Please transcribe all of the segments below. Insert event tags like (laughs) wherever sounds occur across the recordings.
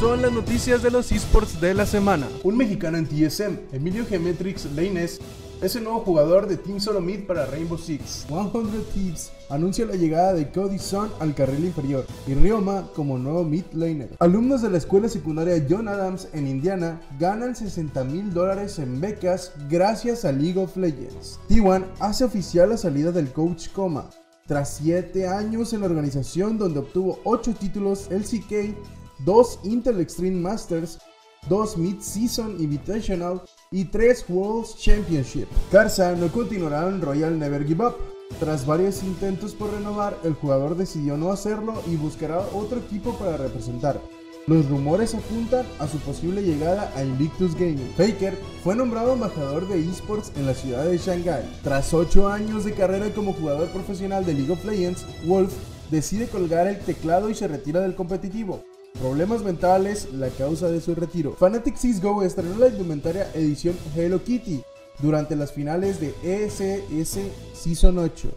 son las noticias de los esports de la semana. Un mexicano en TSM, Emilio Geometrix Leines, es el nuevo jugador de Team Solo Mid para Rainbow Six. 100 Thieves anuncia la llegada de Cody Sun al carril inferior y Ryoma como nuevo mid laner. Alumnos de la escuela secundaria John Adams en Indiana ganan 60 mil dólares en becas gracias a League of Legends. T1 hace oficial la salida del coach Coma. Tras 7 años en la organización donde obtuvo 8 títulos LCK, 2 Intel Extreme Masters, 2 Mid-Season Invitational y 3 World Championship. Karsa no continuará en Royal Never Give Up. Tras varios intentos por renovar, el jugador decidió no hacerlo y buscará otro equipo para representar. Los rumores apuntan a su posible llegada a Invictus Gaming. Faker fue nombrado embajador de esports en la ciudad de Shanghai. Tras 8 años de carrera como jugador profesional de League of Legends, Wolf decide colgar el teclado y se retira del competitivo. Problemas mentales, la causa de su retiro. Fnatic Go estrenó la indumentaria edición Hello Kitty durante las finales de ESS Season 8.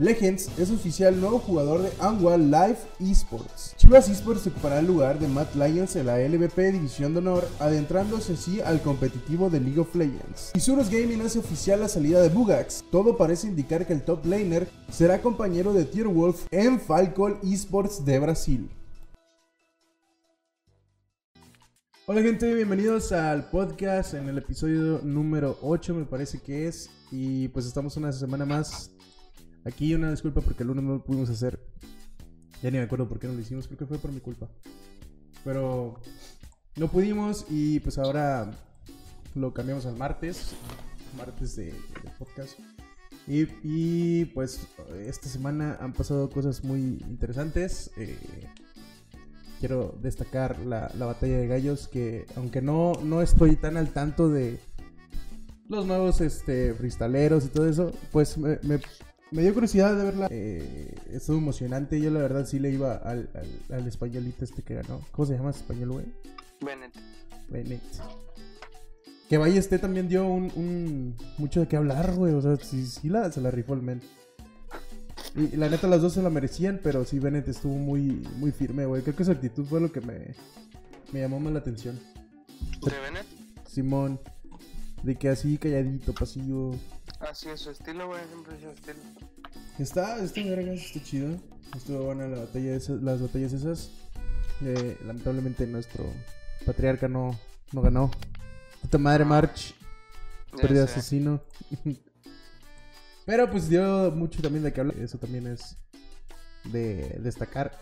Legends es oficial nuevo jugador de Anwa Live Esports. Chivas Esports ocupará el lugar de Matt Lions en la LVP División de Honor, adentrándose así al competitivo de League of Legends. Isurus Gaming hace oficial la salida de Bugax. Todo parece indicar que el top laner será compañero de Tier Wolf en Falcon Esports de Brasil. Hola gente, bienvenidos al podcast en el episodio número 8 me parece que es y pues estamos una semana más Aquí una disculpa porque el lunes no lo pudimos hacer. Ya ni me acuerdo por qué no lo hicimos, creo que fue por mi culpa. Pero no pudimos y pues ahora lo cambiamos al martes, martes de, podcast. Y, pues esta semana han pasado cosas muy interesantes. Eh, quiero destacar la, batalla de gallos que aunque no, no estoy tan al tanto de los nuevos este, freestaleros y todo eso, pues me, me dio curiosidad de verla. Eh, estuvo emocionante. Yo la verdad sí le iba al, al, españolito este que ganó. ¿Cómo se llama español, güey? Bennett. Bennett. Que Ballesté también dio un, un, mucho de qué hablar, güey. O sea, sí, sí la, se la rifó el men. Y la neta las dos se la merecían, pero sí Bennett estuvo muy, muy firme, güey. Creo que su actitud fue lo que me, me llamó más la atención. ¿De Bennett? Simón. De que así calladito, pasivo. Así es su estilo, güey, siempre es su estilo. Está, está vergas, está chido. Estuvo buena la batalla las batallas esas. Eh, lamentablemente nuestro patriarca no, no ganó. Puta madre, March. Perdió asesino. (laughs) Pero pues dio mucho también de que hablar. Eso también es de destacar.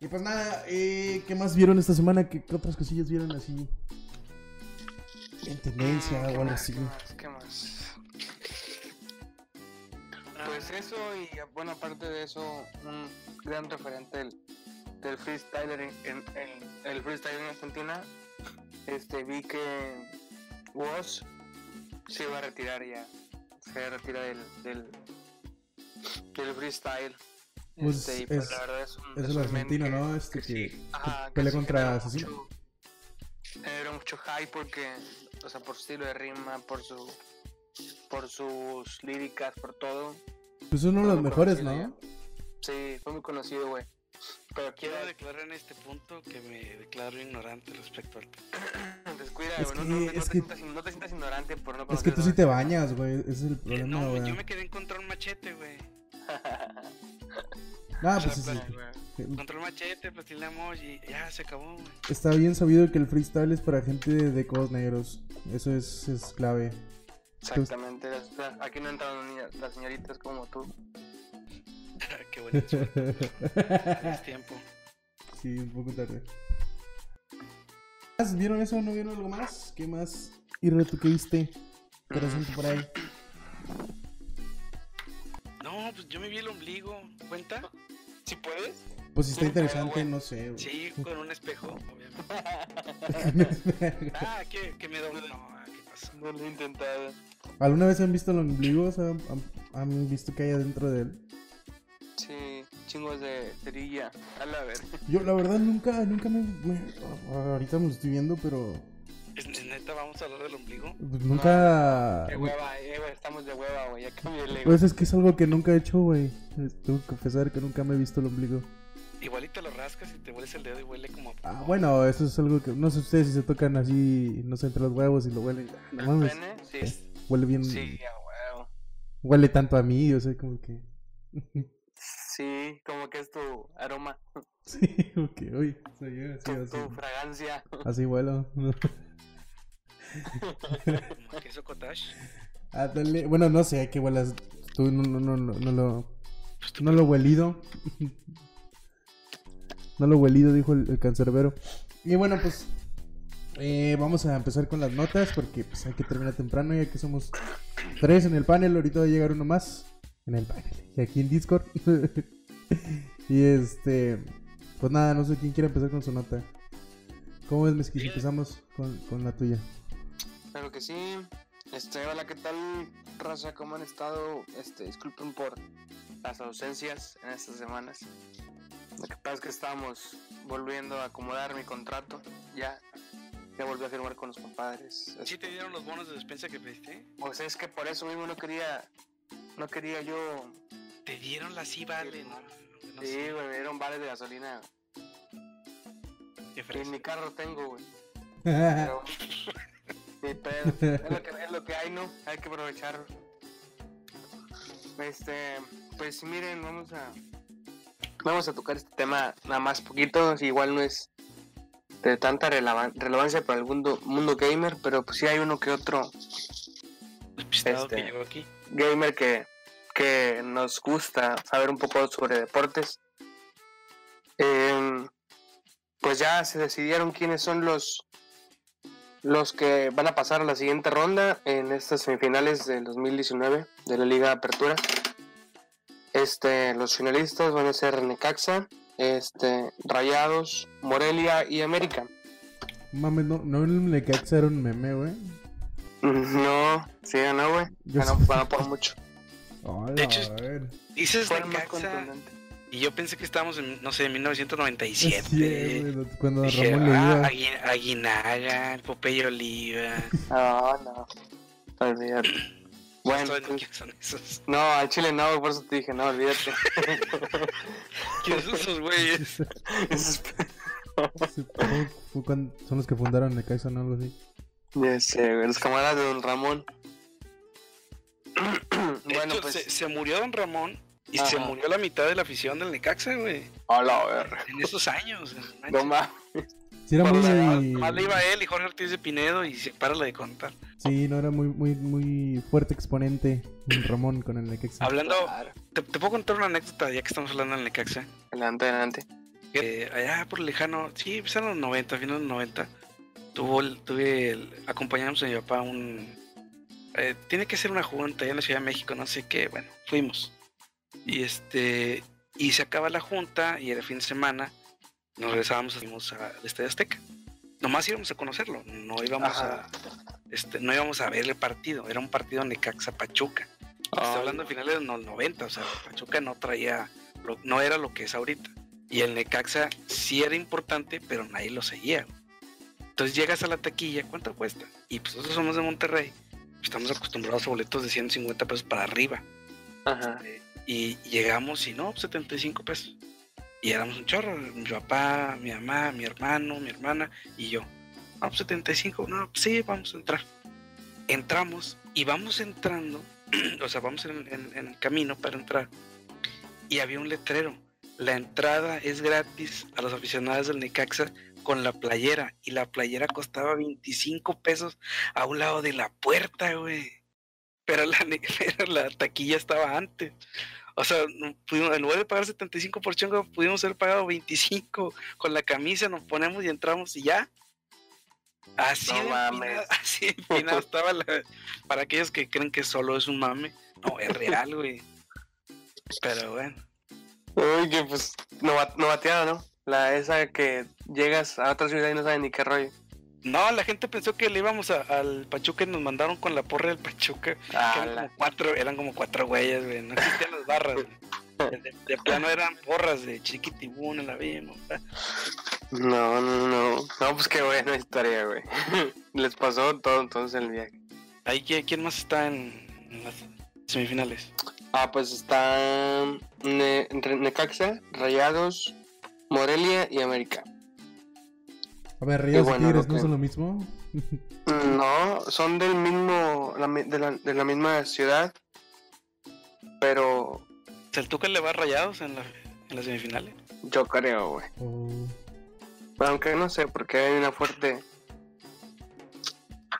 Y pues nada, eh, ¿qué más vieron esta semana? ¿Qué, otras cosillas vieron así? En tendencia mm, o algo así. ¿Qué más? ¿Qué más? Pues eso y bueno, aparte de eso, un gran referente del, del freestyler en, el freestyle en Argentina, este vi que Woz se iba a retirar ya, se retira del, del, del freestyle. Pues este, pues es, la verdad es un, es, el argentino, ¿no? Este que, pelea contra Asesino. Era mucho hype porque, o sea, por su estilo de rima, por su por sus líricas, por todo. Pues uno de los mejores, ¿no? Sí, fue muy conocido, güey. Pero quiero declarar en este punto que me declaro ignorante respecto al. (coughs) Descuida, güey. No, no, te sientas, no, te sientas, ignorante por no Es que tú sí te bañas, güey. Ese es el problema, No, güey. Yo me quedé en contra un machete, güey. (laughs) Ah, pues (laughs) sí, sí. Contra el machete, platinamos y ya se acabó, güey. Está bien sabido que el freestyle es para gente de codos negros. Eso es, es clave. Exactamente, aquí no entran las señoritas como tú. Qué bonito. (laughs) es tiempo. Sí, un poco tarde. ¿Vieron eso? ¿No vieron algo más? ¿Qué más? ¿Y tú qué viste? Interesante por ahí. No, pues yo me vi el ombligo. ¿Cuenta? ¿Si puedes? Pues si está interesante, no sé. Sí, con un espejo, obviamente. (laughs) ah, que, que me doble. No, ¿qué pasa? No lo he intentado. ¿Alguna vez han visto el ombligo? O sea, ¿han, visto que hay adentro de él? Sí, chingos de cerilla. A la ver. Yo, la verdad, nunca, nunca me, Ahorita me lo estoy viendo, pero. ¿Es neta vamos a hablar del ombligo? Pues nunca. de hueva, eh, estamos de hueva, güey. Ya cambié el Pues es que es algo que nunca he hecho, güey. Tengo que confesar que nunca me he visto el ombligo. Igualito lo rascas y te hueles el dedo y huele como. Ah, bueno, eso es algo que. No sé ustedes si se tocan así, no sé, entre los huevos y lo huelen. ah, No ¿El mames. Sí, Huele bien. sí, a huevo. Huele tanto a mí, o sea, como que. (laughs) Sí, como que es tu aroma, (laughs) sí, que, uy, soy yo, tu, así, así. tu fragancia. Así como queso cottage. Ah, dale. Bueno, no sé a qué huelas. Tú no, no, no, no, no lo. Pues No lo huelido. no lo huelido, dijo el, el cancerbero. Y bueno, pues. eh, vamos a empezar con las notas porque pues hay que terminar temprano ya que somos tres en el panel. Ahorita va a llegar uno más en el panel. Y aquí en Discord. (laughs) y este. Pues nada, no sé quién quiere empezar con su nota. ¿Cómo ves, Mezquis? Empezamos con, con la tuya. Claro que sí. Este, hola, ¿qué tal, raza? ¿Cómo han estado? Este, disculpen por las ausencias en estas semanas. Lo que pasa es que estábamos volviendo a acomodar mi contrato. Ya, ya volví a firmar con los compadres. ¿Sí te dieron los bonos de despensa que pediste? Pues es que por eso mismo no quería, no quería yo. Te dieron la sí vale, ¿no? No Sí, güey, me dieron vales de gasolina. qué Y en mi carro tengo, güey. (laughs) Pero, pedo. Es lo, que, es lo que hay, ¿no? Hay que aprovecharlo. Este, pues miren, vamos a vamos a tocar este tema nada más poquito, igual no es de tanta releva- relevancia para el mundo, mundo gamer, pero pues sí hay uno que otro este- que llegó aquí. gamer que, que nos gusta saber un poco sobre deportes. Em, pues ya se decidieron quiénes son los los que van a pasar a la siguiente ronda en estas semifinales del 2019 de la Liga Apertura. Este, los finalistas van a ser Necaxa, este, Rayados, Morelia y América. Mames, no, no le era un meme, güey. (laughs) No, sí ganó, güey. Ganó, ganó por mucho. Hola, De hecho, a ver. Dices Necaxa contundente. y yo pensé que estábamos en, no sé, en Sí, 1997. güey, cuando Dije, Ramón ah, Aguinaga, el Popeye Oliva. (laughs) No, no. Olvídate. (clears throat) Bueno, no pues, quiénes son esos. no, al chile no, por eso te dije, no, olvídate. (laughs) ¿Quiénes son esos güeyes? (laughs) Sí, son los que fundaron Necaxa, ¿no? Algo así. ya sé, güey, los camaradas de Don Ramón. Bueno, hecho, pues, se, se murió Don Ramón y Ajá. se murió la mitad de la afición del Necaxa, güey. a la verga. En esos años. no mames. Sí, era Cuando muy. además- además le iba él y Jorge Ortiz de Pinedo y se para de contar. Sí, no era muy, muy, muy fuerte exponente Ramón con el Necaxa. Hablando, te, te puedo contar una anécdota ya que estamos hablando del Necaxa. Adelante, adelante. Allá por lejano, sí, pues en los 90, finales de los 90, tuvo, el- tuve, el- acompañamos a mi papá un... eh, tiene que ser una junta allá en la Ciudad de México, no sé qué, bueno, fuimos. Y este, y se acaba la junta y era fin de semana, nos regresábamos fuimos al Estadio Azteca. Nomás íbamos a conocerlo, no íbamos Ajá. a... Este, no íbamos a ver el partido, era un partido Necaxa Pachuca. Estoy hablando de finales de los 90, o sea, Pachuca no traía, no era lo que es ahorita. Y el Necaxa sí era importante, pero nadie lo seguía. Entonces llegas a la taquilla, ¿cuánto cuesta? Y pues nosotros somos de Monterrey, estamos acostumbrados a boletos de 150 pesos para arriba. Ajá. Eh, Y llegamos y no, 75 pesos. Y éramos un chorro, mi papá, mi mamá, mi hermano, mi hermana y yo. No, pues 75, no, pues sí, vamos a entrar. Entramos y vamos entrando, (clears throat) o sea, vamos en, en- en el camino para entrar. Y había un letrero. La entrada es gratis a los aficionados del Necaxa con la playera. Y la playera costaba 25 pesos a un lado de la puerta, güey. Pero la, (laughs) pero la taquilla estaba antes. O sea, pudimos- en lugar de pagar 75 por chongo, pudimos haber pagado 25 con la camisa, nos ponemos y entramos y ya. Así, No de mames. (laughs) así empinado (laughs) estaba la... Para aquellos que creen que solo es un mame, no, es real, güey. Pero bueno. Uy, que pues, no, no bateada, ¿no? La esa que llegas a otra ciudad y no sabes ni qué rollo. No, la gente pensó que le íbamos a- al Pachuca y nos mandaron con la porra del Pachuca. que eran Ala. como cuatro, eran como cuatro güeyes, güey. No existían las barras, güey. De, de plano eran porras de chiquitibuna, la vimos. No, no, no. No, pues qué buena historia, güey. (laughs) Les pasó todo entonces el viaje. Ahí, ¿quién más está en, en las semifinales? Ah, pues está Ne- entre Necaxa, Rayados, Morelia y América. A ver, Rayados bueno, y Tigres no que- son lo mismo. No, son del mismo, la de, la, de la misma ciudad, pero ¿El Tuca le va a rayados en, la, en las semifinales? yo creo, güey. O- Aunque no sé, porque hay una fuerte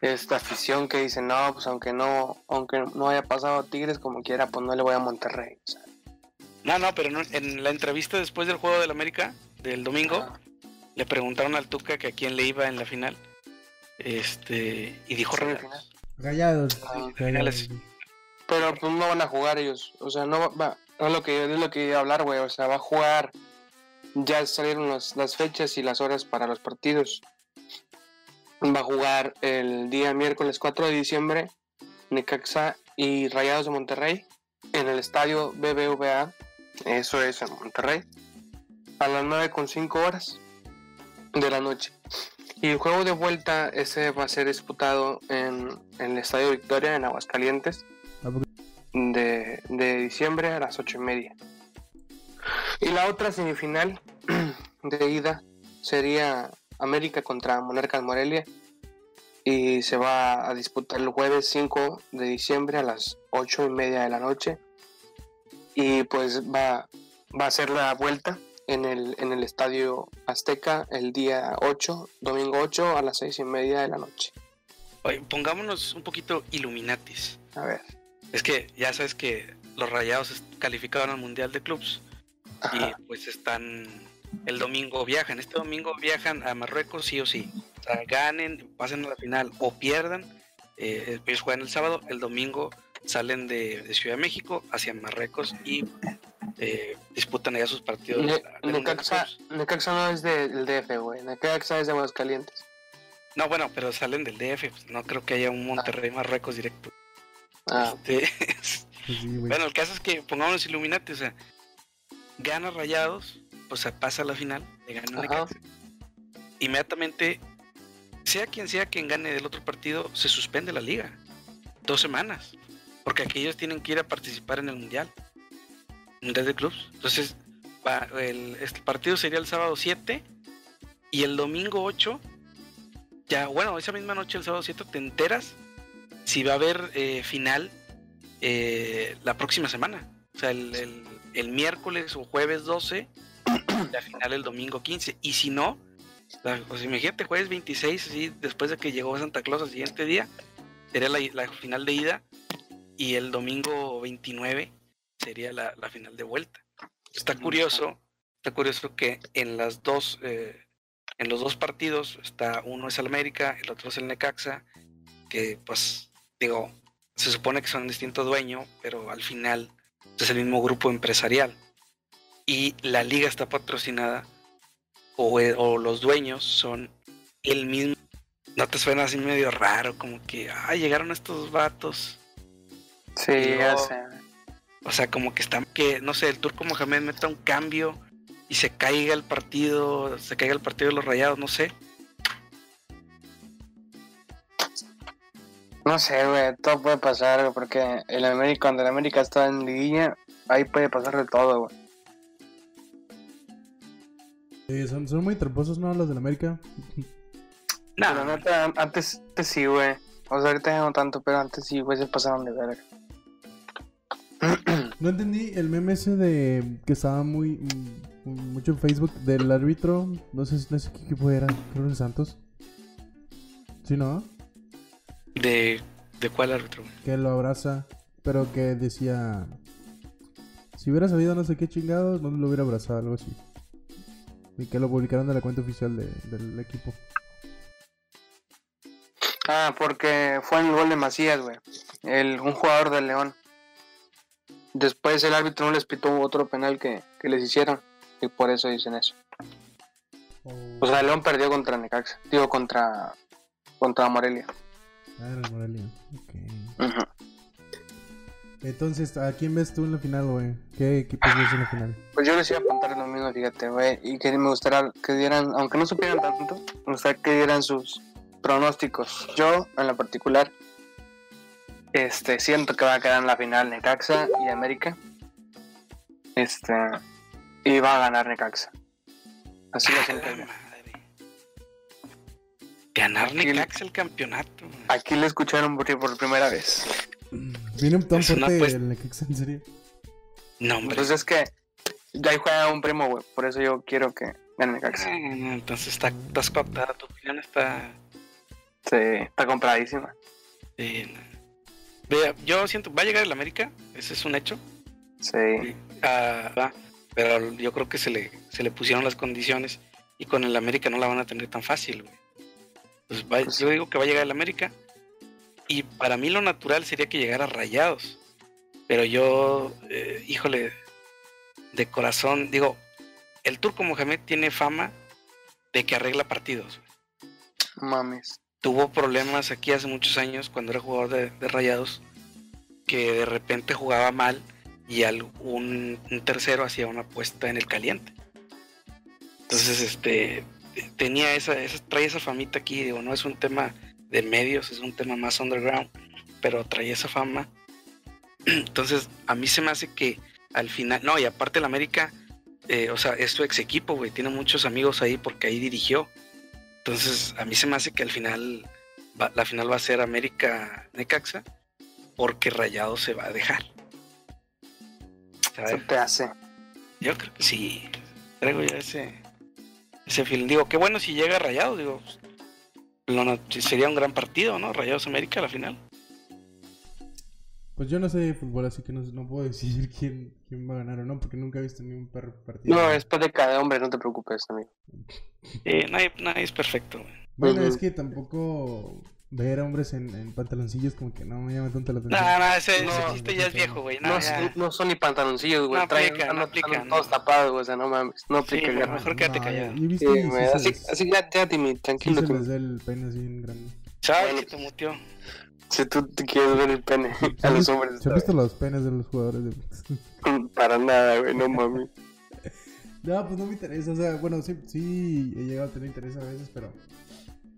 esta afición que dice, no, pues aunque no, aunque no haya pasado a Tigres como quiera, pues no le voy a Monterrey. o sea. No, no, pero no- en la entrevista después del juego del América, del domingo, Ah, le preguntaron al Tuca que a quién le iba en la final. Este, y dijo rayados. Rayados. Ah, finales. Pero pues no van a jugar ellos. O sea, no va, va- no es lo que es lo que iba a hablar, güey. O sea, va a jugar. Ya salieron las, las fechas y las horas para los partidos. Va a jugar el día miércoles 4 de diciembre Necaxa y Rayados de Monterrey en el estadio BBVA. Eso es en Monterrey. A las 9.5 horas de la noche. Y el juego de vuelta ese va a ser disputado en, en el Estadio Victoria en Aguascalientes ¿A poco? de, de diciembre a las ocho y media. Y la otra semifinal (clears throat) de ida sería América contra Monarcas Morelia y se va a disputar el jueves 5 de diciembre a las ocho y media de la noche y pues va, va a ser la vuelta en el, en el Estadio Azteca el día 8, domingo 8 a las seis y media de la noche. Oye, pongámonos un poquito Illuminatis. A ver. Es que ya sabes que los rayados calificaron al Mundial de Clubs Ajá. y pues están el domingo viajan. Este domingo viajan a Marruecos sí o sí. O sea, ganen, pasen a la final o pierdan. eh, ellos juegan el sábado, el domingo salen de, de Ciudad de México hacia Marruecos y eh, disputan allá sus partidos. Ne- de Necaxa, no es del DF, güey. Necaxa es de Aguascalientes. No, bueno, pero salen del DF. pues, no creo que haya un Monterrey Marruecos directo. Ah, Este, Pues (laughs) sí. Bueno, el caso es que pongámonos Illuminati, o sea, gana Rayados, o sea, pasa a la final, le gana Ajá. Necaxa. Inmediatamente, sea quien sea quien gane del otro partido, se suspende la liga. Dos semanas. Porque aquellos tienen que ir a participar en el Mundial. Mundial de Clubs. Entonces, el, partido sería el sábado 7 y el domingo 8. Ya, bueno, esa misma noche, el sábado 7, te enteras si va a haber eh, final eh, la próxima semana. O sea, el, miércoles o jueves 12, la final el domingo 15. Y si no, la, pues imagínate, jueves 26, así, después de que llegó Santa Claus al siguiente día, sería la final de ida. Y el domingo 29 sería la, la final de vuelta. Está curioso, está curioso que en las dos, eh, en los dos partidos, está uno es el América, el otro es el Necaxa, que pues digo, se supone que son distintos dueños, pero al final es el mismo grupo empresarial. Y la liga está patrocinada, o, eh, o los dueños son el mismo. ¿No te suena así medio raro? Como que, ah, llegaron estos vatos. Sí, luego- sé. O sea, como que están, que no sé, el turco Mohamed meta un cambio y se caiga el partido, se caiga el partido de los rayados, no sé. No sé, güey, todo puede pasar, güey, porque el América, cuando el América está en liguilla, ahí puede pasar de todo, güey. Sí, son, son muy tramposos, ¿no? Los del América. Pero neta, antes, antes sí, güey. O sea, ahorita no tanto, pero antes sí, güey, se pasaron de verga. No entendí el meme ese de que estaba muy mucho en Facebook del árbitro. No sé, no sé qué equipo era. Creo que Santos. Sí, ¿no? ¿de, ¿de cuál árbitro? Que lo abraza. Pero que decía. Si hubiera sabido no sé qué chingados, no lo hubiera abrazado, algo así. Y que lo publicaron de la cuenta oficial de- del equipo. Ah, porque fue en el gol de Macías, güey. El, un jugador del León. Después el árbitro no les pitó otro penal que, que les hicieron. Y por eso dicen eso. O sea, León perdió contra Necaxa. Digo, contra, contra Morelia. Ah, Morelia. Ok. Ujú. Entonces, ¿a quién ves tú en la final, güey? ¿Qué equipos ves en la final? Pues yo les iba a apuntar lo mismo, fíjate, güey. Y que me gustaría que dieran, aunque no supieran tanto, me gustaría que dieran sus pronósticos. Yo, en lo particular, este, siento que va a quedar en la final Necaxa y América. Este, y va a ganar Necaxa. Así lo ¡A hacen la allá. madre! Ganar Aquí- Necaxa el campeonato. Aquí lo escucharon por, por primera vez. Viene un tan Es una fuerte apuesta. el Necaxa, en serio. No, hombre. Entonces es que ya ahí juega un primo, güey. Por eso yo quiero que gane Necaxa. Ah, entonces está, estás cooptada, tu opinión está. Sí, está compradísima. eh, no. Vea, yo siento, va a llegar el América, ese es un hecho. Sí. Ah, va, pero yo creo que se le, se le pusieron las condiciones y con el América no la van a tener tan fácil, güey. Pues va- Pues yo digo que va a llegar el América y para mí lo natural sería que llegara Rayados. Pero yo, eh, híjole, de corazón, digo, el Turco Mohamed tiene fama de que arregla partidos. Mames. Tuvo problemas aquí hace muchos años cuando era jugador de, Rayados, que de repente jugaba mal y al- un, un tercero hacía una apuesta en el caliente. Entonces, este, tenía esa, esa, trae esa famita aquí, digo, no es un tema de medios, es un tema más underground, pero trae esa fama. (clears throat) Entonces, a mí se me hace que al final, no, y aparte el América, eh, o sea, es su ex equipo, güey, tiene muchos amigos ahí porque ahí dirigió. Entonces, a mí se me hace que al final, va- la final va a ser América Necaxa, porque Rayado se va a dejar. Se ¿Sabes? te hace. Yo creo que sí. Traigo ya ese, ese feeling. Digo, qué bueno si llega Rayado, digo. lo no- sería un gran partido, ¿no? Rayados América a la final. Pues yo no sé de fútbol, así que no, no puedo (laughs) decir quién, quién va a ganar o no, porque nunca he visto ni un perro partido. No, es de cada hombre, no te preocupes, amigo. Eh, nadie, nadie es perfecto. güey. Bueno, es que tampoco ver a hombres en, en pantaloncillos como que no me llama tanto la atención. No, no, ese, No, ese chiste ya es viejo, güey. No, No, son- no son ni pantaloncillos, güey. No Traen- aplica, no aplica, todos tapados, güey. O sea, no mames. No aplica, mejor quédate No, callado. Sí, sí así, así ya, ya, Timmy, sí tranquilo. se les da el pene así en grande. ¿Sabes? Bueno. Se te mutió. Si tú te quieres ver el pene ¿Se a los hombres, ¿Se han visto los penes de los jugadores de para nada, güey, no mames. (laughs) No, pues no me interesa, o sea, bueno, sí, sí he llegado a tener interés a veces, pero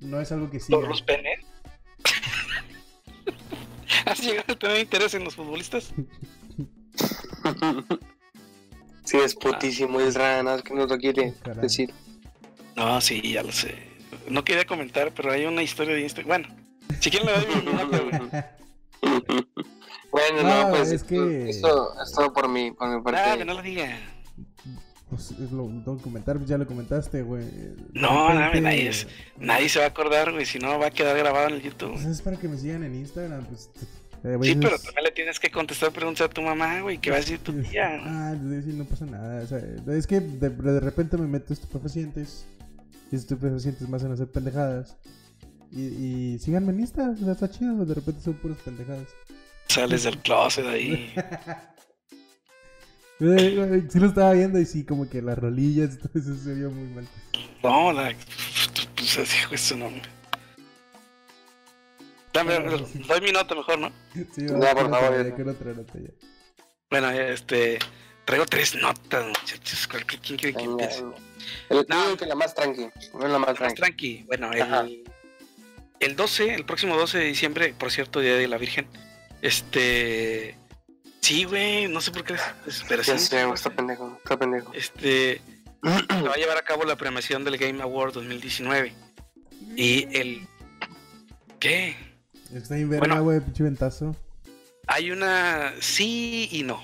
no es algo que siga. ¿Por los penes? (laughs) ¿Has llegado a tener interés en los futbolistas? (laughs) Sí, es putísimo, es raro, nada que no lo quiere Caray. decir. No, sí, ya lo sé. No quería comentar, pero hay una historia de Instagram. Bueno, si quieren le doy mi nota, güey. (laughs) Bueno, No, no, pues es que- eso es todo por mi, por mi parte. Ah, que no lo diga. Pues es lo tengo que comentar, pues ya lo comentaste, güey. No, De no, repente- nadie es- Nadie se va a acordar, güey, si no va a quedar grabado en el YouTube. Pues es para que me sigan en Instagram, pues. eh, Sí, pero también le tienes que contestar preguntas a tu mamá, güey, ¿qué va a decir tu tía? Ah, sí, no pasa nada. O sea, es que de, de repente me meto estupefacientes. Y estupefacientes me hacen hacer pendejadas. Y, y síganme en Insta, o sea, está chido. De repente son puras pendejadas. Sales del closet ahí. (laughs) Sí lo estaba viendo y sí, como que las rolillas y todo eso se vio muy mal. No, la... pues así fue su nombre. Dame, sí. doy mi nota mejor, ¿no? Sí, vamos por favor, con otra nota ya. Bueno, este... Traigo tres notas, muchachos. ¿Cuál- ¿Quién quiere que empiece? venga. El, No. que la más tranqui, no la más Más tranqui. tranqui. Bueno, el, el 12, el próximo 12 de diciembre, por cierto, Día de la Virgen. Este. Sí, güey, no sé por qué. Pero sí. Sé, está pendejo, está pendejo. Este. Se va a llevar a cabo la premiación del Game Award 2019. Y el. ¿Qué? Está bien verga, Bueno. güey, pinche ventazo. Hay una. Sí y no.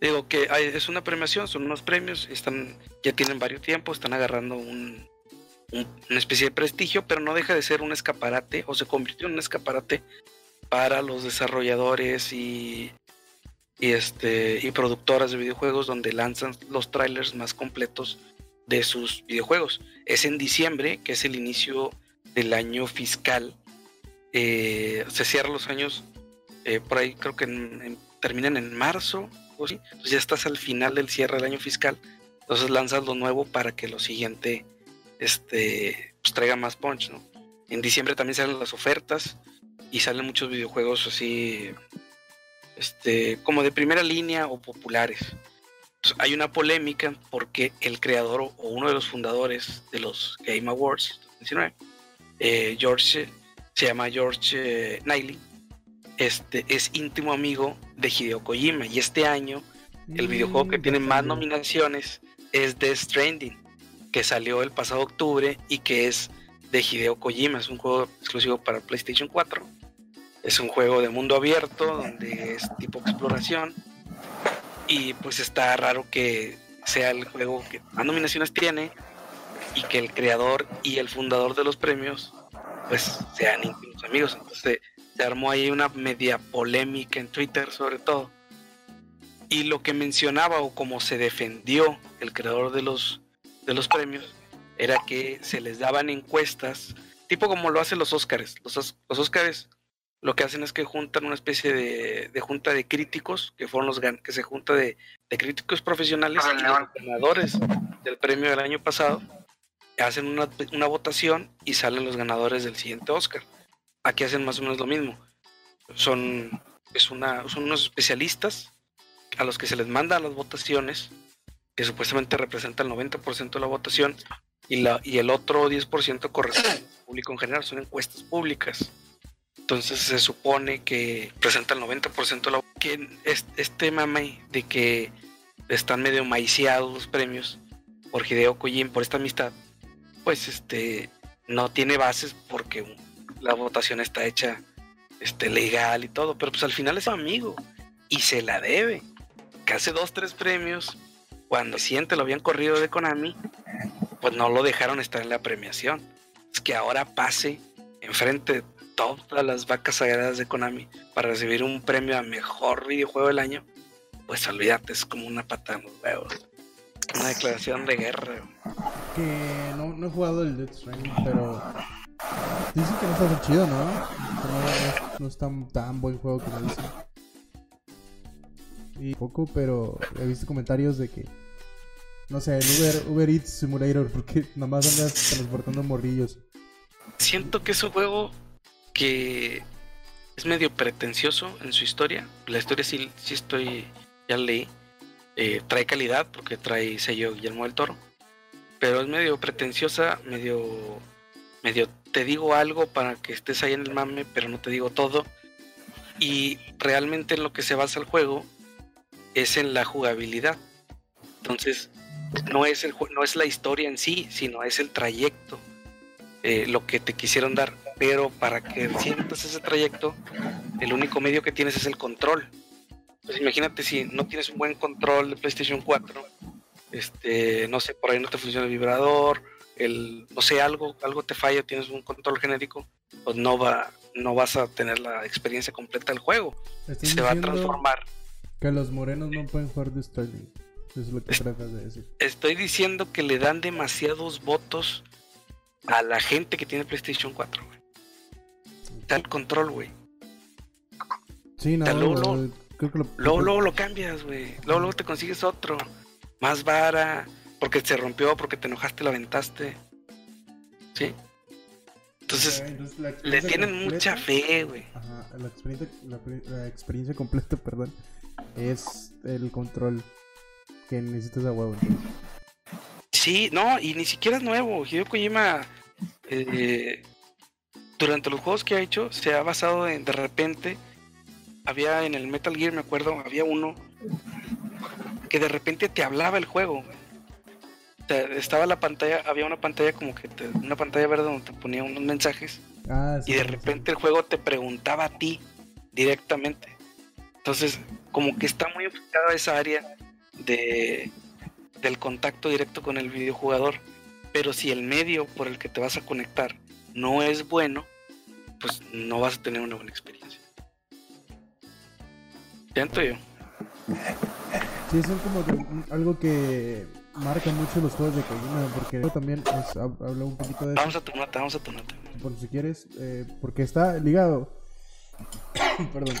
Digo que hay- es una premiación, son unos premios, están ya tienen varios tiempos, están agarrando un- una especie de prestigio, pero no deja de ser un escaparate, o se convirtió en un escaparate para los desarrolladores y, y, este, y productoras de videojuegos donde lanzan los trailers más completos de sus videojuegos. Es en diciembre, que es el inicio del año fiscal. Eh, se cierran los años eh, por ahí creo que en- terminan en marzo ya estás al final del cierre del año fiscal. Entonces lanzas lo nuevo para que lo siguiente este, pues, traiga más punch, ¿no? En diciembre también salen las ofertas y salen muchos videojuegos así, este, como de primera línea o populares. Entonces, hay una polémica porque el creador o uno de los fundadores de los Game Awards 2019, eh, George, se llama George eh, Niley, este, es íntimo amigo de Hideo Kojima y este año el videojuego que tiene más nominaciones es Death Stranding. Que salió el pasado octubre y que es de Hideo Kojima. Es un juego exclusivo para PlayStation 4. Es un juego de mundo abierto donde es tipo exploración. Y pues está raro que sea el juego que más nominaciones tiene y que el creador y el fundador de los premios pues sean íntimos amigos. Entonces se armó ahí una media polémica en Twitter sobre todo. Y lo que mencionaba o como se defendió el creador de los, de los premios era que se les daban encuestas, tipo como lo hacen los Óscares. Los, los Óscares lo que hacen es que juntan una especie de, junta de críticos, que fueron los que se junta de, críticos profesionales ganadores del premio del año pasado, hacen una, una, votación y salen los ganadores del siguiente Oscar. Aquí hacen más o menos lo mismo. Son, es una, son unos especialistas a los que se les manda las votaciones, que supuestamente representan el 90% de la votación, y, la, y el otro 10% corresponde al público en general, son encuestas públicas. Entonces se supone que presenta el 90% de la que este mame de que están medio maiciados los premios por Hideo Kojima por esta amistad, pues este no tiene bases porque la votación está hecha este legal y todo, pero pues al final es amigo y se la debe. Que hace dos, tres premios, cuando siente lo habían corrido de Konami, pues no lo dejaron estar en la premiación. Es que ahora pase enfrente de todas las vacas sagradas de Konami para recibir un premio a mejor videojuego del año, pues olvídate, es como una patada en los huevos. Una declaración de guerra. Que no, no he jugado el Death Stranding, pero dicen que no está tan chido, ¿no? No, es tan, tan buen juego como dicen. Y poco, pero he visto comentarios de que no sé, el Uber, Uber Eats Simulator, porque nada más andas transportando morrillos. Siento que es un juego que es medio pretencioso en su historia. La historia sí, sí estoy, ya leí. Eh, trae calidad porque trae sello Guillermo del Toro. Pero es medio pretenciosa, medio, medio te digo algo para que estés ahí en el mame, pero no te digo todo. Y realmente en lo que se basa el juego es en la jugabilidad. Entonces, no es, el, no es la historia en sí, sino es el trayecto, eh, lo que te quisieron dar pero para que sientas ese trayecto, el único medio que tienes es el control. Pues imagínate si no tienes un buen control de PlayStation 4, este, no sé, por ahí no te funciona el vibrador, el, no sé, algo, algo te falla, tienes un control genérico, pues no va, no vas a tener la experiencia completa del juego. Se va a transformar. Que los morenos no pueden jugar de Starlink. Eso es lo que tratas de decir. Estoy diciendo que le dan demasiados votos a la gente que tiene PlayStation 4, güey el control, güey. Sí, no, luego, luego, lo, cambias, güey. Luego, luego te consigues otro. Más vara. Porque se rompió, porque te enojaste, lo aventaste. ¿Sí? Entonces, le tienen mucha fe, güey. Ajá, la experiencia, la, experiencia completa, (laughs) perdón, es el control que necesitas a huevo. Sí, no, y ni siquiera es nuevo. Hideo Kojima eh, durante los juegos que ha hecho se ha basado en de repente había en el Metal Gear me acuerdo había uno que de repente te hablaba el juego estaba la pantalla había una pantalla como que una pantalla verde donde te ponía unos mensajes ah, y de repente el juego te preguntaba a ti directamente entonces como que está muy enfocada esa área de del contacto directo con el videojugador pero si el medio por el que te vas a conectar no es bueno, pues no vas a tener una buena experiencia. Siento yo. Sí, son como algo que marca mucho los juegos de Kojima, porque también pues, habla un poquito de... Vamos a tu nota, vamos a tu nota. Por si quieres, eh, porque está ligado. (coughs) Perdón.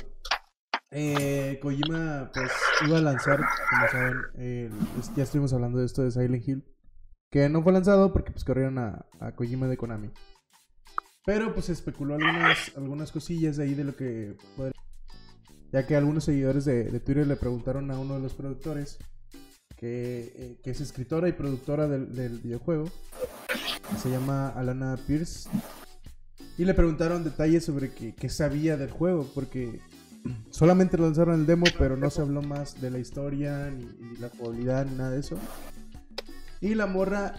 Eh, Kojima pues iba a lanzar, como saben, ya estuvimos hablando de esto de Silent Hill, que no fue lanzado porque pues corrieron a, a Kojima de Konami. Pero pues especuló algunas, cosillas de ahí de lo que Ya que algunos seguidores de, Twitter le preguntaron a uno de los productores, que, eh, que es escritora y productora del, del videojuego, se llama Alana Pierce, y le preguntaron detalles sobre qué, sabía del juego, porque solamente lanzaron el demo, pero no se habló más de la historia, ni, la jugabilidad, ni nada de eso. Y la morra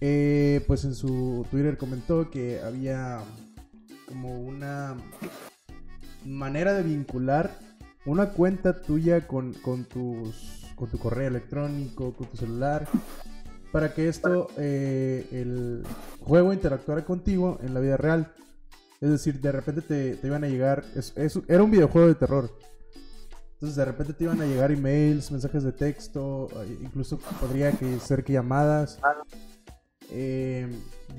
eh, pues en su Twitter comentó que había como una manera de vincular una cuenta tuya con, con, tus, con tu correo electrónico, con tu celular, para que esto, eh, el juego interactuara contigo en la vida real. Es decir, de repente te, te iban a llegar, es- es- era un videojuego de terror. Entonces de repente te iban a llegar emails, mensajes de texto, eh, incluso podría que ser que llamadas eh,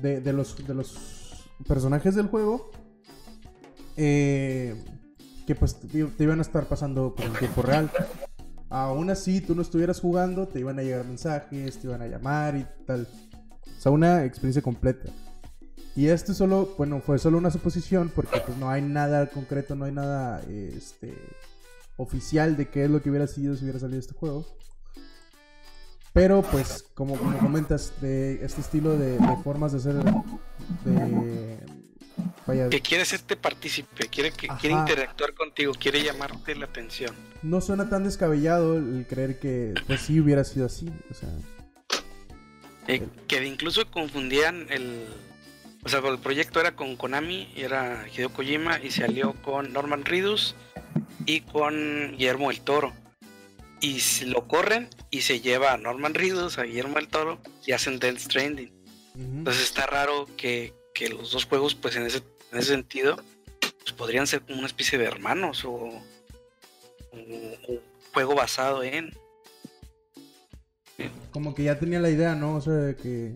de, de los, de los personajes del juego eh, que pues te, te iban a estar pasando por el tiempo real. Aún así, tú no estuvieras jugando, te iban a llegar mensajes, te iban a llamar y tal. O sea, una experiencia completa. Y esto solo, bueno, fue solo una suposición porque pues no hay nada concreto, no hay nada este oficial de qué es lo que hubiera sido si hubiera salido este juego. Pero pues, como, como comentas, de este estilo de, de formas de hacer de vaya, Que quiere hacerte partícipe, quiere, que, quiere interactuar contigo, quiere llamarte la atención. no suena tan descabellado el creer que pues sí hubiera sido así. O sea, Eh, que incluso confundían el. O sea, el proyecto era con Konami, y era Hideo Kojima, y salió con Norman Reedus y con Guillermo del Toro. Y lo corren y se lleva a Norman Reedus, a Guillermo del Toro, y hacen Death Stranding. Entonces está raro que, que los dos juegos, pues en ese, en ese sentido, pues podrían ser como una especie de hermanos o un juego basado en. como que ya tenía la idea, ¿no? O sea, de que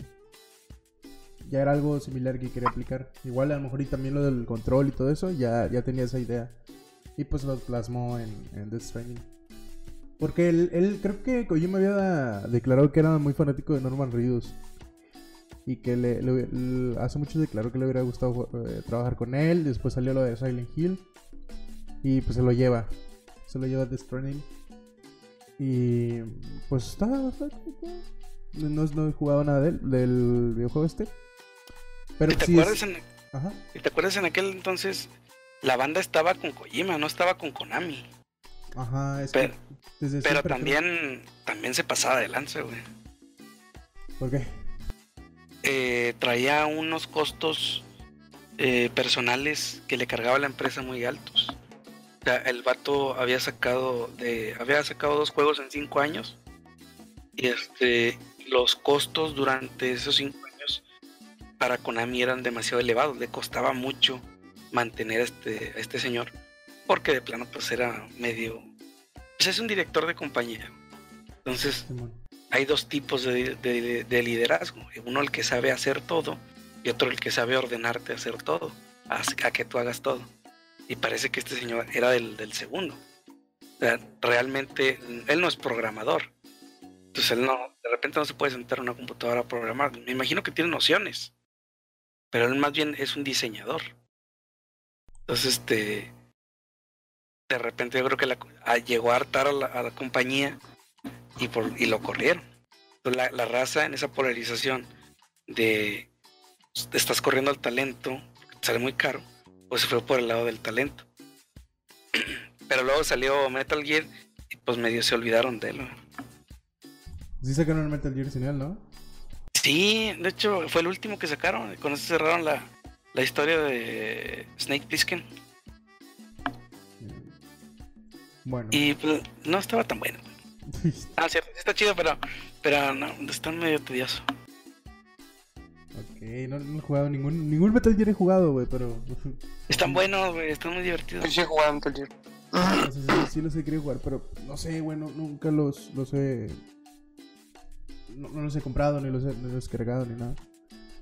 ya era algo similar que quería aplicar. Igual a lo mejor y también lo del control y todo eso, ya, ya tenía esa idea. Y pues lo plasmó en, Death Stranding. Porque él, creo que Kojima había declarado que era muy fanático de Norman Reedus. Y que le, le- le- hace mucho declaró que le hubiera gustado eh, trabajar con él. Después salió lo de Silent Hill. Y pues se lo lleva. Se lo lleva Death Stranding. Y pues está, No, no he jugado nada de él, del videojuego este. Pero ¿Y te, es- acuerdas en, Ajá. y te acuerdas en aquel entonces? La banda estaba con Kojima, no estaba con Konami. Ajá, es Pero- que desde Pero creo- también, también se pasaba de lanza, güey. ¿Por qué? Eh, traía unos costos eh, personales que le cargaba la empresa muy altos. O sea, el vato había sacado de, había sacado dos juegos en cinco años. Y este, los costos durante esos cinco para Konami eran demasiado elevados. Le costaba mucho mantener a este, a este señor. Porque de plano pues era medio... Pues es un director de compañía. Entonces hay dos tipos de, de- de liderazgo. Uno el que sabe hacer todo y otro el que sabe ordenarte a hacer todo, a, a que tú hagas todo. Y parece que este señor era del, del segundo. O sea, realmente él no es programador. Entonces él no, de repente no se puede sentar a una computadora a programar. Me imagino que tiene nociones. Pero él más bien es un diseñador. Entonces, este, de repente yo creo que la- a- llegó a hartar a la, compañía y, por, y lo corrieron. La, raza en esa polarización de pues, estás corriendo al talento, sale muy caro, pues se fue por el lado del talento. (clears throat) Pero luego salió Metal Gear y pues medio se olvidaron de él. Sí sacaron el Metal Gear sin ¿no? Sí, de hecho fue el último que sacaron. Con eso cerraron la, la historia de Snake Plissken. Bueno. Y pues no estaba tan bueno. (laughs) Ah, cierto, sí está chido, pero, pero no, está medio tedioso. ok, no, no he jugado ningún, ningún Metal Gear he jugado, güey, pero... (laughs) Están buenos, güey, están muy divertidos. Yo sí he jugado Metal Gear. Sí, sí los he querido jugar, pero no sé, güey, no- nunca los, los he... No, no los he comprado, ni los he, ni los he cargado, ni nada.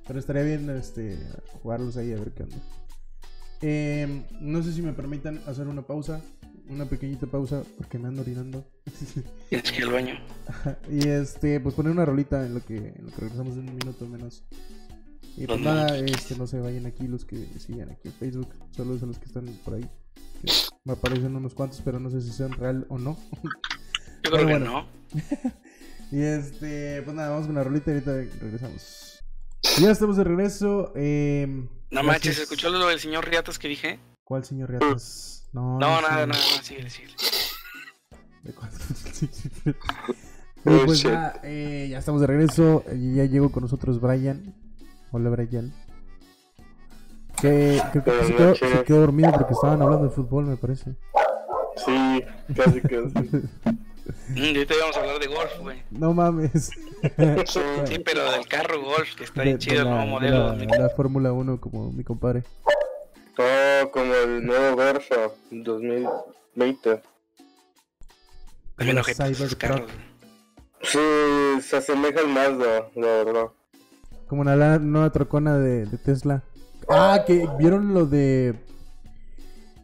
Pero estaría bien este, jugarlos ahí a ver qué onda. Eh, no sé si me permitan hacer una pausa, una pequeñita pausa, porque me ando orinando. (laughs) Tienes que al baño. y este, pues poner una rolita en lo que, en lo que regresamos en un minuto menos. Y pues nada, este, no se vayan aquí los que siguen aquí en Facebook. Saludos a los que están por ahí. que me aparecen unos cuantos, pero no sé si sean real o no. Yo Pero creo que bueno. no. (laughs) Y este, pues nada, vamos con la rolita y ahorita regresamos. Y ya estamos de regreso. eh, No gracias. manches, ¿escuchó lo del señor Riatas que dije? ¿Cuál señor Riatas? No, No, sé. nada, nada, no, sigue, sigue. (laughs) ¿De (laughs) (laughs) Oh, pues shit. ya, eh, ya estamos de regreso. y ya llegó con nosotros Brian. Hola, Brian. Que creo que se quedó, se quedó dormido porque estaban hablando de fútbol, me parece. Sí, casi. Mm, ahorita íbamos a hablar de golf, güey. No mames. Sí, pero del carro golf, que está bien chido el nuevo de modelo. la, 2000. la Fórmula 1, como mi compadre. Oh, como el nuevo Versa 2020. También Cybertruck. Sí, se asemeja al Mazda, la verdad. Como una la- nueva trocona de, de Tesla. Ah, que vieron lo de.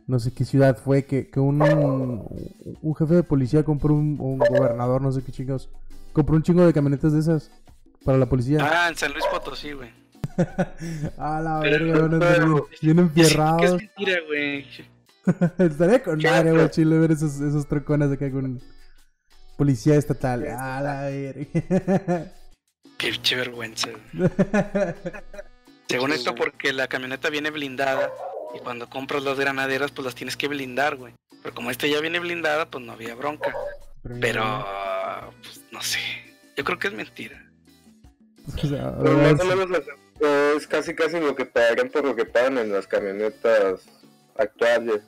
No sé qué ciudad fue, que, que un, un jefe de policía compró un, un gobernador, no sé qué chingados. Compró un chingo de camionetas de esas para la policía. Ah, en San Luis Potosí, güey. (laughs) Ah, la verga, a andar bien, que es mentira, güey. (laughs) Estaría con madre, güey, chile, ver esos, esos troconas acá con policía estatal. Ah, la verga. Qué vergüenza. (laughs) Según esto, porque la camioneta viene blindada y cuando compras las granaderas, pues las tienes que blindar, güey. Pero como esta ya viene blindada, pues no había bronca. Pero, pues no sé. Yo creo que es mentira. O sea, Pues más o menos es, es casi casi lo que pagarían por lo que pagan en las camionetas actuales.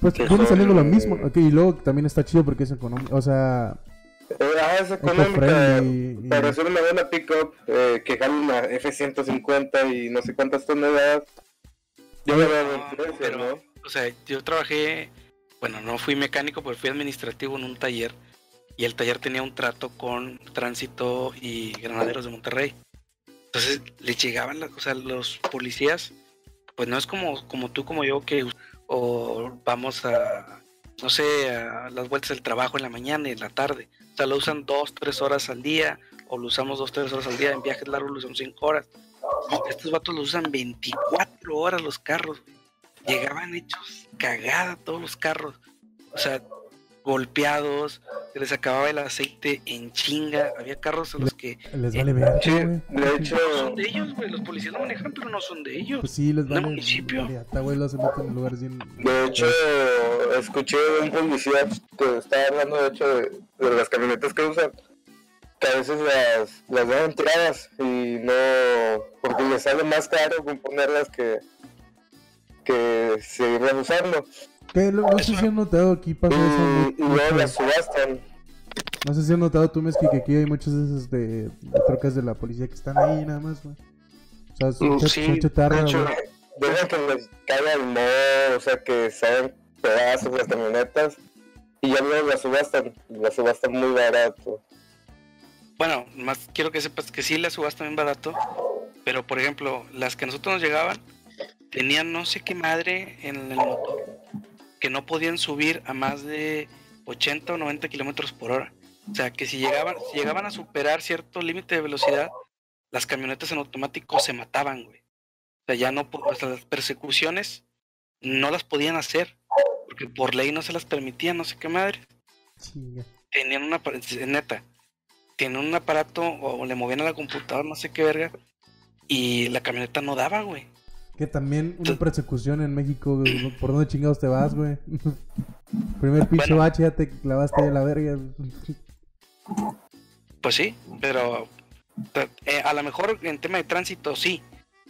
Pues que viene son- saliendo lo mismo. Ok, y luego también está chido porque es económico. O sea, Eh, ah, es económica, eco-friendly. y- pero es una buena pickup eh, que jala una F-150 y no sé cuántas toneladas. Yo me veo No, diferencias, pero- ¿no? O sea, yo trabajé, bueno, no fui mecánico, pero fui administrativo en un taller. Y el taller tenía un trato con Tránsito y Granaderos de Monterrey. Entonces les llegaban, las, o sea, los policías, pues no es como, como tú, como yo, que o vamos a, no sé, a las vueltas del trabajo en la mañana y en la tarde. O sea, lo usan dos, tres horas al día, o lo usamos dos, tres horas al día. En viajes largos lo usamos cinco horas. Estos vatos lo usan 24 horas los carros. Llegaban hechos cagada todos los carros. O sea, golpeados, se les acababa el aceite en chinga. Había carros en los que Les vale ver, Sí, de hecho, no son de ellos, güey. Los policías no manejan, pero no son de ellos. Pues sí, les ¿De vale. municipio? Los de hecho, escuché de un policía que estaba hablando de hecho de, de las camionetas que usan, que a veces las, las dan tiradas y no, porque les sale más caro componerlas que, que seguirlas usando. Lo- No sé si han notado aquí pasa eso. Y, luego las subastan. No sé si han notado tú, Meski, que aquí hay muchas de esas de, de trocas de la policía que están ahí nada más, güey. O sea, son, Mm, chat- sí, son chatarra, güey. dejan que les caiga el o sea, que sean pedazos las camionetas. Y ya luego las subastan, las subastan muy barato. Bueno, más quiero que sepas que sí las subastan bien barato. Pero, por ejemplo, las que a nosotros nos llegaban tenían no sé qué madre en el motor que no podían subir a más de 80 o 90 kilómetros por hora. O sea, que si llegaban, si llegaban a superar cierto límite de velocidad, las camionetas en automático se mataban, güey. O sea, ya no, o sea, las persecuciones no las podían hacer, porque por ley no se las permitían, no sé qué madre. Tenían una, neta, tenían un aparato o le movían a la computadora, no sé qué verga, y la camioneta no daba, güey. Que también una persecución en México, güey, ¿por dónde chingados te vas, güey? (laughs) Primer pinche Bueno. ya te clavaste a la verga. Pues sí, pero eh, a lo mejor en tema de tránsito sí,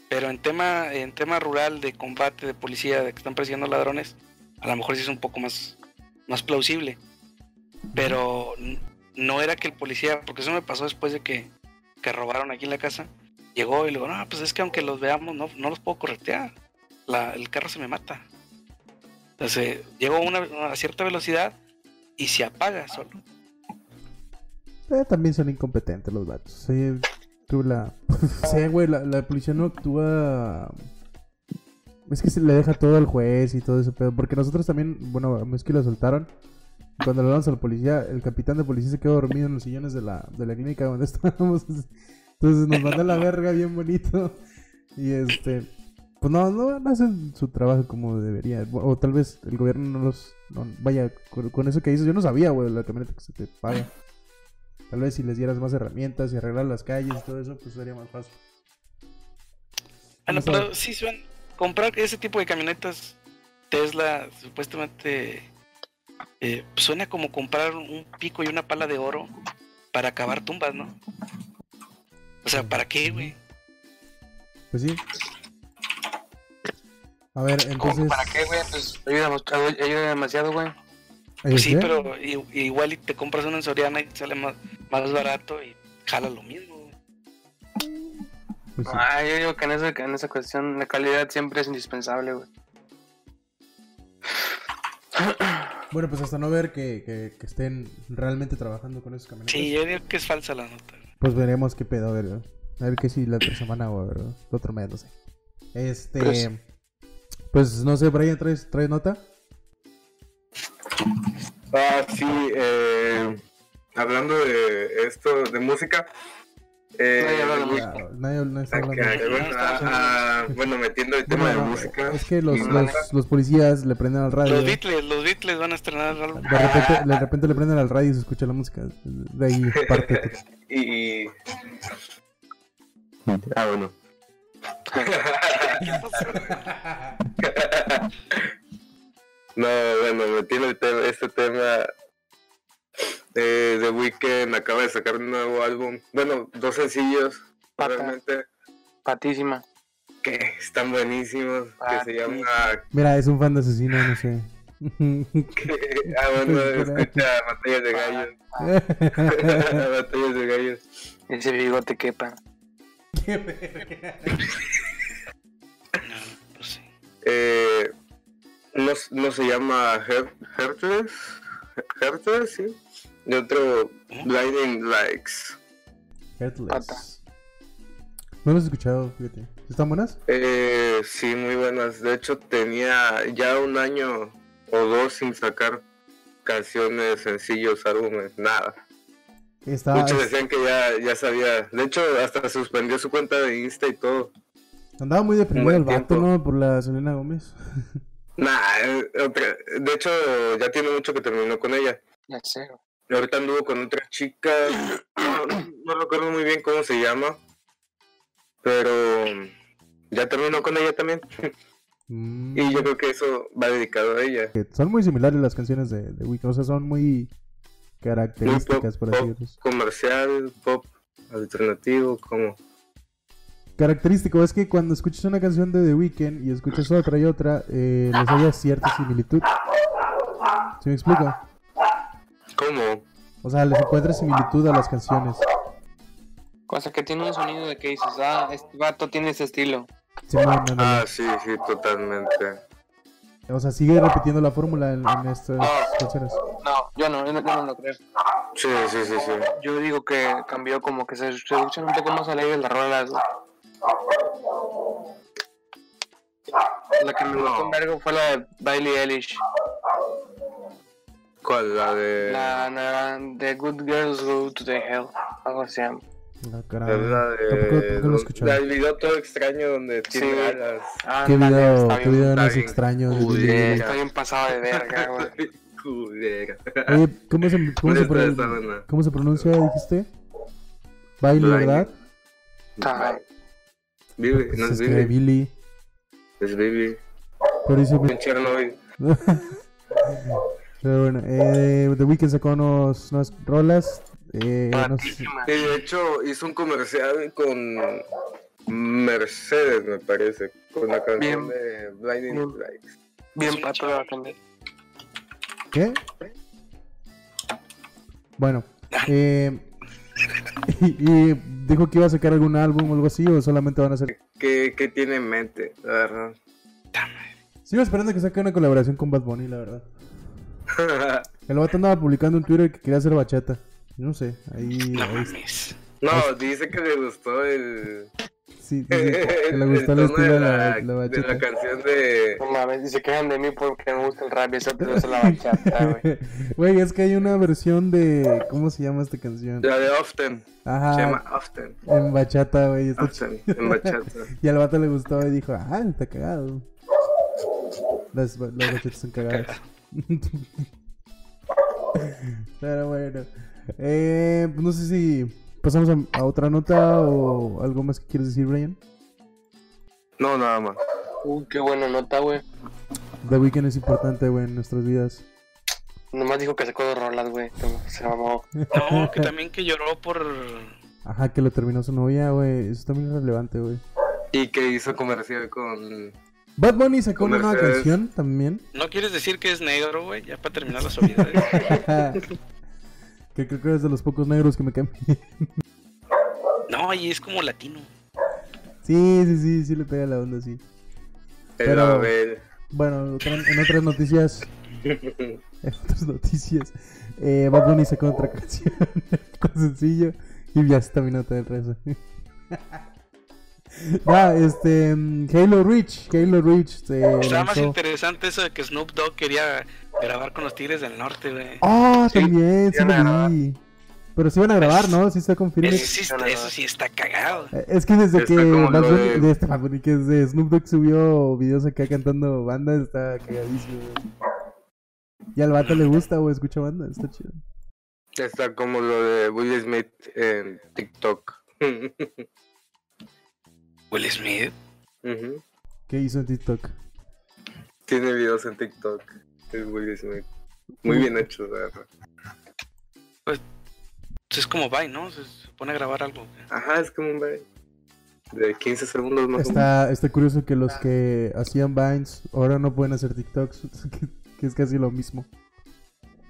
pero en tema en tema rural de combate de policía de que están persiguiendo ladrones, a lo mejor sí es un poco más más plausible. Pero no era que el policía, porque eso me pasó después de que, que robaron aquí en la casa, llegó y le digo, no, pues es que aunque los veamos, no, no los puedo corretear. La, el carro se me mata. Entonces, llegó a una, cierta velocidad y se apaga solo. Eh, también son incompetentes los vatos. Sí, tú la... (laughs) sí, güey, la, la policía no actúa... Es que se le deja todo al juez y todo ese pedo. Porque nosotros también, bueno, es que lo soltaron. Cuando le damos a la policía, el capitán de policía se quedó dormido en los sillones de la, de la clínica donde (laughs) estábamos. Entonces nos mandó la verga bien bonito. Y este... Pues no, no, no hacen su trabajo como debería. O tal vez el gobierno no los... no- vaya, con, con eso que dices, yo no sabía, güey, la camioneta que se te paga. Tal vez si les dieras más herramientas y arreglar las calles y todo eso, pues sería más fácil. Bueno, No sabe. pero sí suena. Comprar ese tipo de camionetas Tesla, supuestamente, eh, suena como comprar un pico y una pala de oro para acabar tumbas, ¿no? O sea, ¿para qué, güey? Pues sí. A ver, ¿Cómo entonces. que ¿Para qué, güey? Pues ayuda, ayuda demasiado, güey. Pues sí, ¿qué? pero i- igual y te compras una en Soriana y te sale más, más barato y jala lo mismo. Pues sí. Ah, yo digo que en esa, que en esa cuestión la calidad siempre es indispensable, güey. Bueno, pues hasta no ver que, que, que estén realmente trabajando con esos camionetas. Sí, yo digo que es falsa la nota. Pues veremos qué pedo, a ver. A ver qué si la otra semana o a ver, el otro mes, no sé. Este. Pues, Pues- no sé, Brian, ¿traes, traes nota? Ah, sí, eh, hablando de esto, de música. Eh, de bueno, metiendo el tema de música. Es que los, los, los policías le prenden al radio. Los De Beatles, los Beatles van a estrenar algo. repente, de repente le prenden al radio y se escucha la música. De ahí parte. (laughs) y, y- Ah, bueno. (laughs) no, bueno, metiendo el tema, este tema. Eh, The Weeknd acaba de sacar un nuevo álbum. Bueno, dos sencillos. Pata. Realmente. Patísima. que están buenísimos, que se llama... Mira, es un fan de asesino, no sé. (laughs) que- ah, bueno, (laughs) escucha Batallas de Gallos. (laughs) Batallas de Gallos. Ese bigote quepa. No, pues sí. Eh, no, no se llama Her Hercules, Hercules, sí. Y otro Blinding Likes. Headless. Pata. No los he escuchado, fíjate. ¿Están buenas? Eh, sí, muy buenas. De hecho, tenía ya un año o dos sin sacar canciones, sencillos, álbumes, nada. Está, Muchos decían que ya, ya sabía. De hecho, hasta suspendió su cuenta de Insta y todo. andaba muy deprimido el vato. ¿no? Por la Selena Gómez. (laughs) Nah, eh, otra- de hecho, ya tiene mucho que terminó con ella. Ya sé. Y ahorita anduvo con otra chica. No, no recuerdo muy bien cómo se llama. Pero ya terminó con ella también. Mm, Y yo creo que eso va dedicado a ella. son muy similares las canciones de, de Weeknd, o sea, son muy características, por así decirlo. comercial, pop alternativo, como. Característico es que cuando escuchas una canción de The Weeknd y escuchas otra y otra, eh, les haya cierta similitud. ¿Sí me explico? O sea, les encuentra similitud a las canciones. Cosa que tiene un sonido de que dices, ah, este vato tiene ese estilo. Simón, ándale. Ah, sí, sí, totalmente. O sea, sigue repitiendo la fórmula en, en estas canciones. No, yo no, yo no, yo no lo creo. Sí, sí, sí, sí. Yo digo que cambió como que se, escuchan un poco más alegres las rolas. La que me gustó un vergo fue la de Bailey Eilish. ¿Cuál? La de. La nueva de Good Girls Go to the Hell. Algo así. La La cara. de. Tampoco, tampoco lo he escuchado. La del video todo extraño donde tiene Sí. alas. ¿Qué Ándale, video, está qué bien- video de. Billie Eilish? Está bien pasado de verga, güey. Culera. Oye, ¿cómo se, cómo, se Esta pro- está buena. ¿cómo se pronuncia, dijiste? Bailey. ¿verdad? Ajá. Vive, no Se es escribe Vive. Billy. Es Vivi. Pero dice En Chernobyl. (laughs) (laughs) Pero bueno, eh, The Weeknd sacó unos, unas rolas. Eh, no sé- Patísima. Y de hecho hizo un comercial con Mercedes, me parece. Con la canción Bien. de Blinding Bien. Lights. Bien pato la también. ¿Qué? Bueno, eh, (laughs) y, y dijo que iba a sacar algún álbum o algo así, o solamente van a hacer. ¿Qué, ¿Qué tiene en mente? La verdad. Sigo esperando que saque una colaboración con Bad Bunny, la verdad. (laughs) El vato andaba publicando en Twitter que quería hacer bachata. Yo no sé, ahí. No ahí- mames. no, dice que le gustó el. sí, sí, que le gustó (laughs) el tono estilo de la, la de la bachata. canción de. No mames, y se quejan de mí porque me gusta el rap y eso pero es la (laughs) bachata, güey. Güey, es que hay una versión de. ¿Cómo se llama esta canción? La de Often. Ajá. Se llama Often. En bachata, güey. Often, chido. en bachata. Y al vato le gustó y dijo, ah, está cagado. Las, las bachetas son cagadas. Pero bueno. Eh, pues no sé si pasamos a, a otra nota o algo más que quieres decir, Brian. No, nada más. Uy, qué buena nota, güey. The Weeknd es importante, güey, en nuestras vidas. Nomás dijo que sacó dos rolas, güey. Se mamó. No, que también que lloró por. Ajá, que lo terminó su novia, güey. Eso también es relevante, güey. Y que hizo comercial con. Bad Bunny sacó una nueva canción también. ¿No quieres decir que es negro, güey? Ya para terminar la suavidad. (laughs) que creo que es de los pocos negros que me caen bien. no, y es como latino. Sí, sí, sí, sí le pega la onda, sí. Pero, Pero- a ver. Bueno, en otras noticias, (laughs) en otras noticias, eh, Bad Bunny sacó otra (laughs) canción con sencillo y ya se terminó todo el resto. (laughs) Ya, este, mm, Halo Reach, Halo Reach se Estaba más lanzó- interesante eso de que Snoop Dogg quería grabar con los Tigres del Norte, güey. Ah, Sí, también, sí lo vi. Pero sí van a grabar, ¿no? Sí está confirmado. Eso sí, está- eso sí está cagado. Eh, Es que desde Está que Bad de- de este que desde Snoop Dogg subió videos acá cantando banda, está cagadísimo. güey. Y al vato le gusta, güey, escucha banda, está chido. Está como lo de Will Smith en TikTok. (laughs) Will Smith. Ujú. ¿Qué hizo en TikTok? Tiene videos en TikTok. Es Will Smith. Muy bien hecho, la verdad. Pues es como Vine, ¿no? Se, pone a grabar algo. Ajá, es como un baile. De 15 segundos más o menos. Está, está curioso que los que hacían Vines ahora no pueden hacer TikToks, (laughs) que, que es casi lo mismo.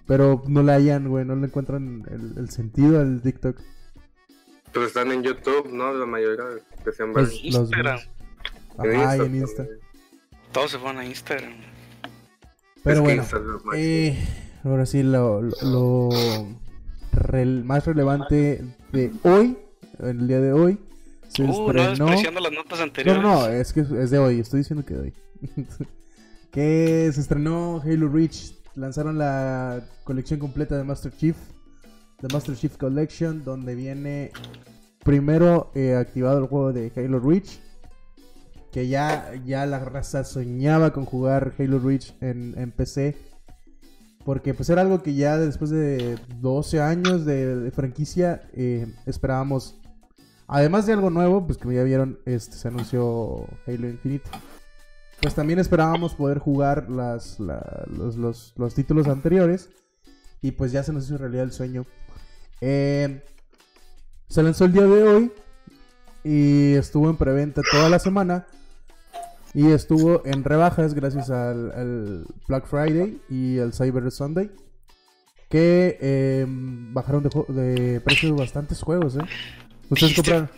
Pero no le hallan, güey, no le encuentran el, el sentido al TikTok. Pero están en YouTube, ¿no? La mayoría que sean Los- los Instagram. Ajá, y en Insta. Todos se fueron a Instagram. Pero Es bueno, eh, ahora sí, lo, lo, lo rel- más relevante de hoy, el día de hoy, se Uh, no estrenó... despreciando las notas No, anteriores. no, no, es que es de hoy, estoy diciendo que de hoy. (laughs) que se estrenó Halo Reach, lanzaron la colección completa de Master Chief, The Master Chief Collection, donde viene primero eh, activado el juego de Halo Reach, que ya, ya la raza soñaba con jugar Halo Reach en, PC. Porque pues era algo que ya después de 12 años de, franquicia eh, esperábamos Además de algo nuevo, pues que ya vieron, este se anunció Halo Infinite. Pues también esperábamos poder jugar los, los- los títulos anteriores. Y pues ya se nos hizo realidad el sueño. Eh, se lanzó el día de hoy. Y estuvo en preventa toda la semana. Y estuvo en rebajas gracias al, al Black Friday y al Cyber Sunday. Que eh, bajaron de, de precios bastantes juegos, ¿eh? ¿Ustedes ¿Dijiste? compraron?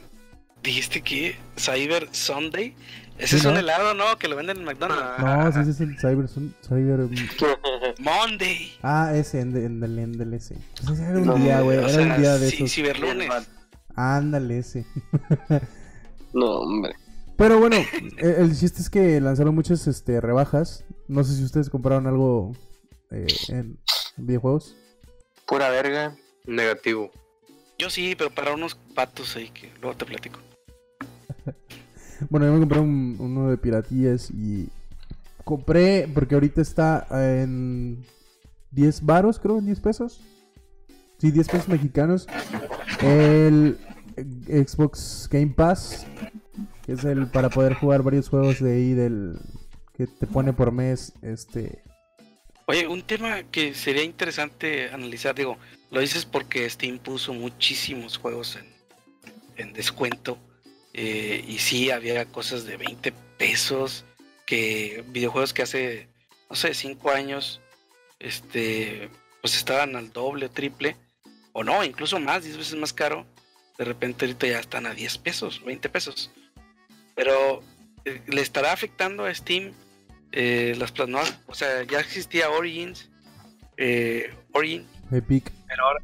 Dijiste que Cyber Sunday. Ese Sí, es un ¿no? helado, ¿no? Que lo venden en McDonald's. No, sí, ese es el Cyber... Sun- Cyber (laughs) Monday. ah, ese, en, en, en, en ese. Pues ese era un No, día, güey. Era sea, un día de ci- esos. ciberlunes. Ándale, ese. No, hombre. Pero bueno, el, el chiste es que lanzaron muchas este, rebajas. No sé si ustedes compraron algo eh, en videojuegos. Pura verga. Negativo. Yo sí, pero para unos patos ahí que luego te platico. (laughs) Bueno, yo me compré un- uno de piratillas y compré, porque ahorita está en 10 varos, creo, en 10 pesos. Sí, 10 pesos mexicanos. El Xbox Game Pass, es el para poder jugar varios juegos de ahí del que te pone por mes, este... Oye, un tema que sería interesante analizar, digo, lo dices porque Steam puso muchísimos juegos en, en descuento. eh, y sí, había cosas de 20 pesos, que videojuegos que hace, no sé, 5 años, este, pues estaban al doble o triple, o no, incluso más, 10 veces más caro. De repente ahorita ya están a 10 pesos, 20 pesos. Pero eh, le estará afectando a Steam eh, las nuevas- o sea, ya existía Origins, eh, Origin, Epic pero ahora,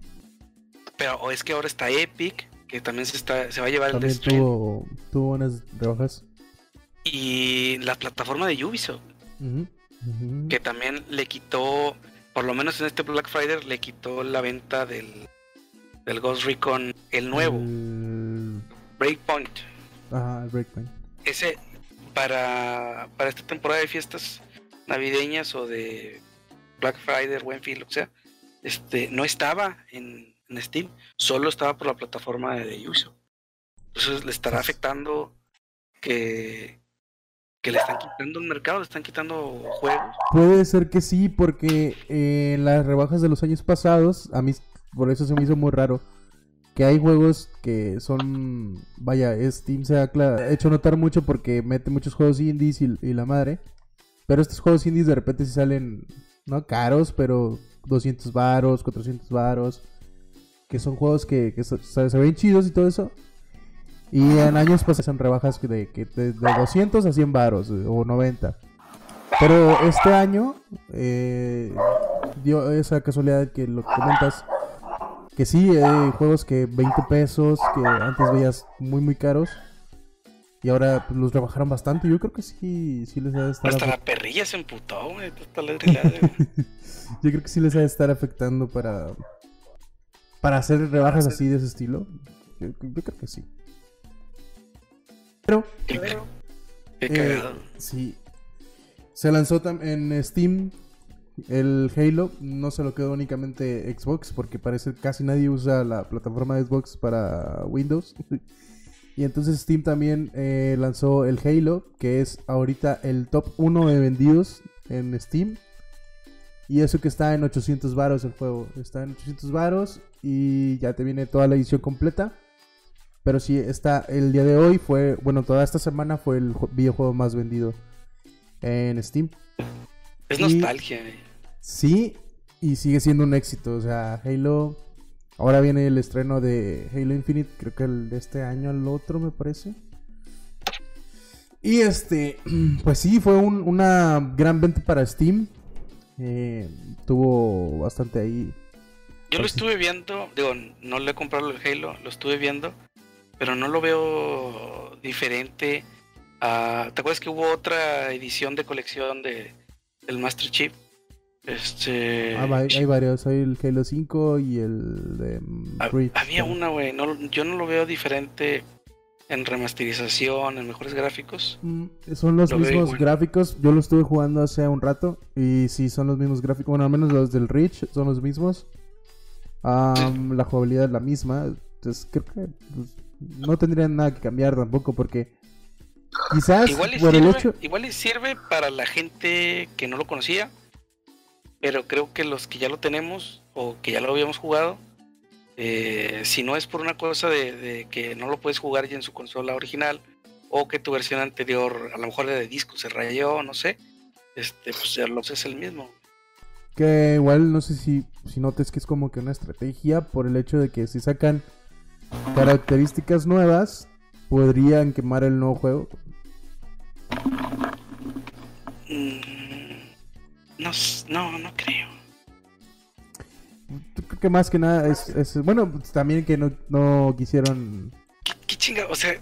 pero o es que ahora está Epic, que también se está, se va a llevar el también Death Stranding, tuvo, tuvo buenas rebajas. y la plataforma de Ubisoft, que también le quitó, por lo menos en este Black Friday, le quitó la venta del, del Ghost Recon, el nuevo, El- Breakpoint. Ajá, el Breakpoint. ese para, para esta temporada de fiestas navideñas o de Black Friday, Fin, o sea, este, no estaba en, en Steam, solo estaba por la plataforma de Ubisoft. Entonces le estará afectando que, que le están quitando el mercado, le están quitando juegos. Puede ser que sí, porque eh, en las rebajas de los años pasados, a mí por eso se me hizo muy raro. Que hay juegos que son. Vaya, Steam se ha hecho notar mucho porque mete muchos juegos indies y, y la madre. Pero estos juegos indies de repente sí salen, no caros, pero 200 varos, 400 varos. Que son juegos que, se ven chidos y todo eso. Y en años pasados son rebajas que de, que de, de 200 a 100 varos eh, o 90. Pero este año eh, dio esa casualidad que lo comentas. Que sí, hay juegos que 20 pesos, que antes veías muy muy caros. Y ahora pues, los rebajaron bastante. Yo creo que sí, sí les ha de estar Hasta la perrilla se emputó, güey. Hasta la. (laughs) Yo creo que sí les ha de estar afectando para para hacer rebajas así de ese estilo. Yo, yo creo que sí. Pero Qué, qué Eh, sí. Se lanzó tam- en Steam el Halo. No se lo quedó únicamente Xbox porque parece que casi nadie usa la plataforma de Xbox para Windows. (laughs) y entonces Steam también eh, lanzó el Halo, que es ahorita el top 1 de vendidos en Steam. Y eso que está en 800 varos el juego. Está en 800 varos y ya te viene toda la edición completa. Pero sí, está el día de hoy fue, bueno, toda esta semana fue el ju- videojuego más vendido en Steam. Es y- nostalgia, güey. Sí, y sigue siendo un éxito. O sea, Halo. Ahora viene el estreno de Halo Infinite, creo que el de este año al otro, me parece. Y este, (clears throat) pues sí, fue un- una gran venta para Steam. Eh, tuvo bastante ahí. Yo lo Pues estuve viendo, digo, no le he comprado el Halo, lo estuve viendo, pero no lo veo diferente a... ¿Te acuerdas que hubo otra edición de colección de del Master Chief? Este... Ah, hay varios, hay el Halo 5 y el de había una, güey, no, yo no lo veo diferente en remasterización, en mejores gráficos. Mm, Son los Lo mismos gráficos. Yo lo estuve jugando hace un rato. Y sí, son los mismos gráficos. Bueno, al menos los del Reach son los mismos. La jugabilidad es la misma. Entonces creo que pues, no tendrían nada que cambiar tampoco. Porque quizás Igual por el sirve, hecho. igual sirve para la gente que no lo conocía, pero creo que los que ya lo tenemos o que ya lo habíamos jugado, eh, si no es por una cosa de, de que no lo puedes jugar ya en su consola original o que tu versión anterior, a lo mejor de disco se rayó, no sé, este, pues ya lo es el mismo. Que igual no sé si, si notes que es como que una estrategia. Por el hecho de que si sacan características nuevas, podrían quemar el nuevo juego. Mm, no, no, no creo. Creo que más que nada es. es- bueno, también que no, no quisieron. ¿Qué, qué chinga? O sea,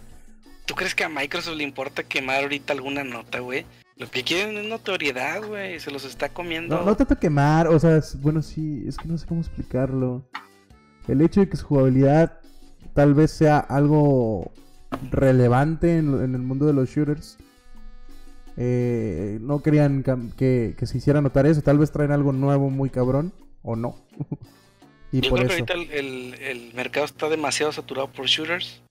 ¿tú crees que a Microsoft le importa quemar ahorita alguna nota, güey? Lo que quieren es notoriedad, güey. Se los está comiendo. No, no tanto quemar, o sea, es- bueno, sí, es que no sé cómo explicarlo. El hecho de que su jugabilidad tal vez sea algo relevante en, en el mundo de los shooters. eh, no querían que, que se hiciera notar eso. Tal vez traen algo nuevo muy cabrón, o no. (laughs) y Yo por creo eso. que ahorita el, el- el mercado está demasiado saturado por shooters.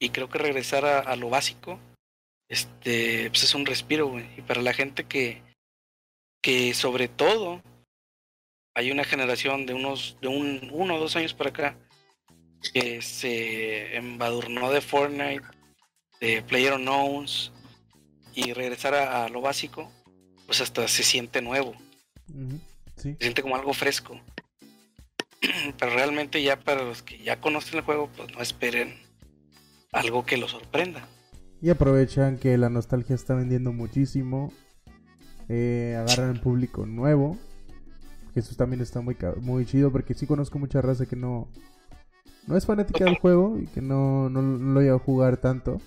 Y creo que regresar a, a lo básico este pues es un respiro, güey. Y para la gente que, que sobre todo hay una generación de unos, de un uno o dos años para acá que se embadurnó de Fortnite, de PlayerUnknowns y regresar a, a lo básico, pues hasta se siente nuevo, sí. se siente como algo fresco. (clears throat) Pero realmente ya para los que ya conocen el juego, pues no esperen algo que los sorprenda. Y aprovechan que la nostalgia está vendiendo muchísimo. Eh, agarran el público nuevo. Que eso también está muy, muy chido. Porque sí conozco mucha raza que no, no es fanática del juego. Y que no, no, no lo iba a jugar tanto.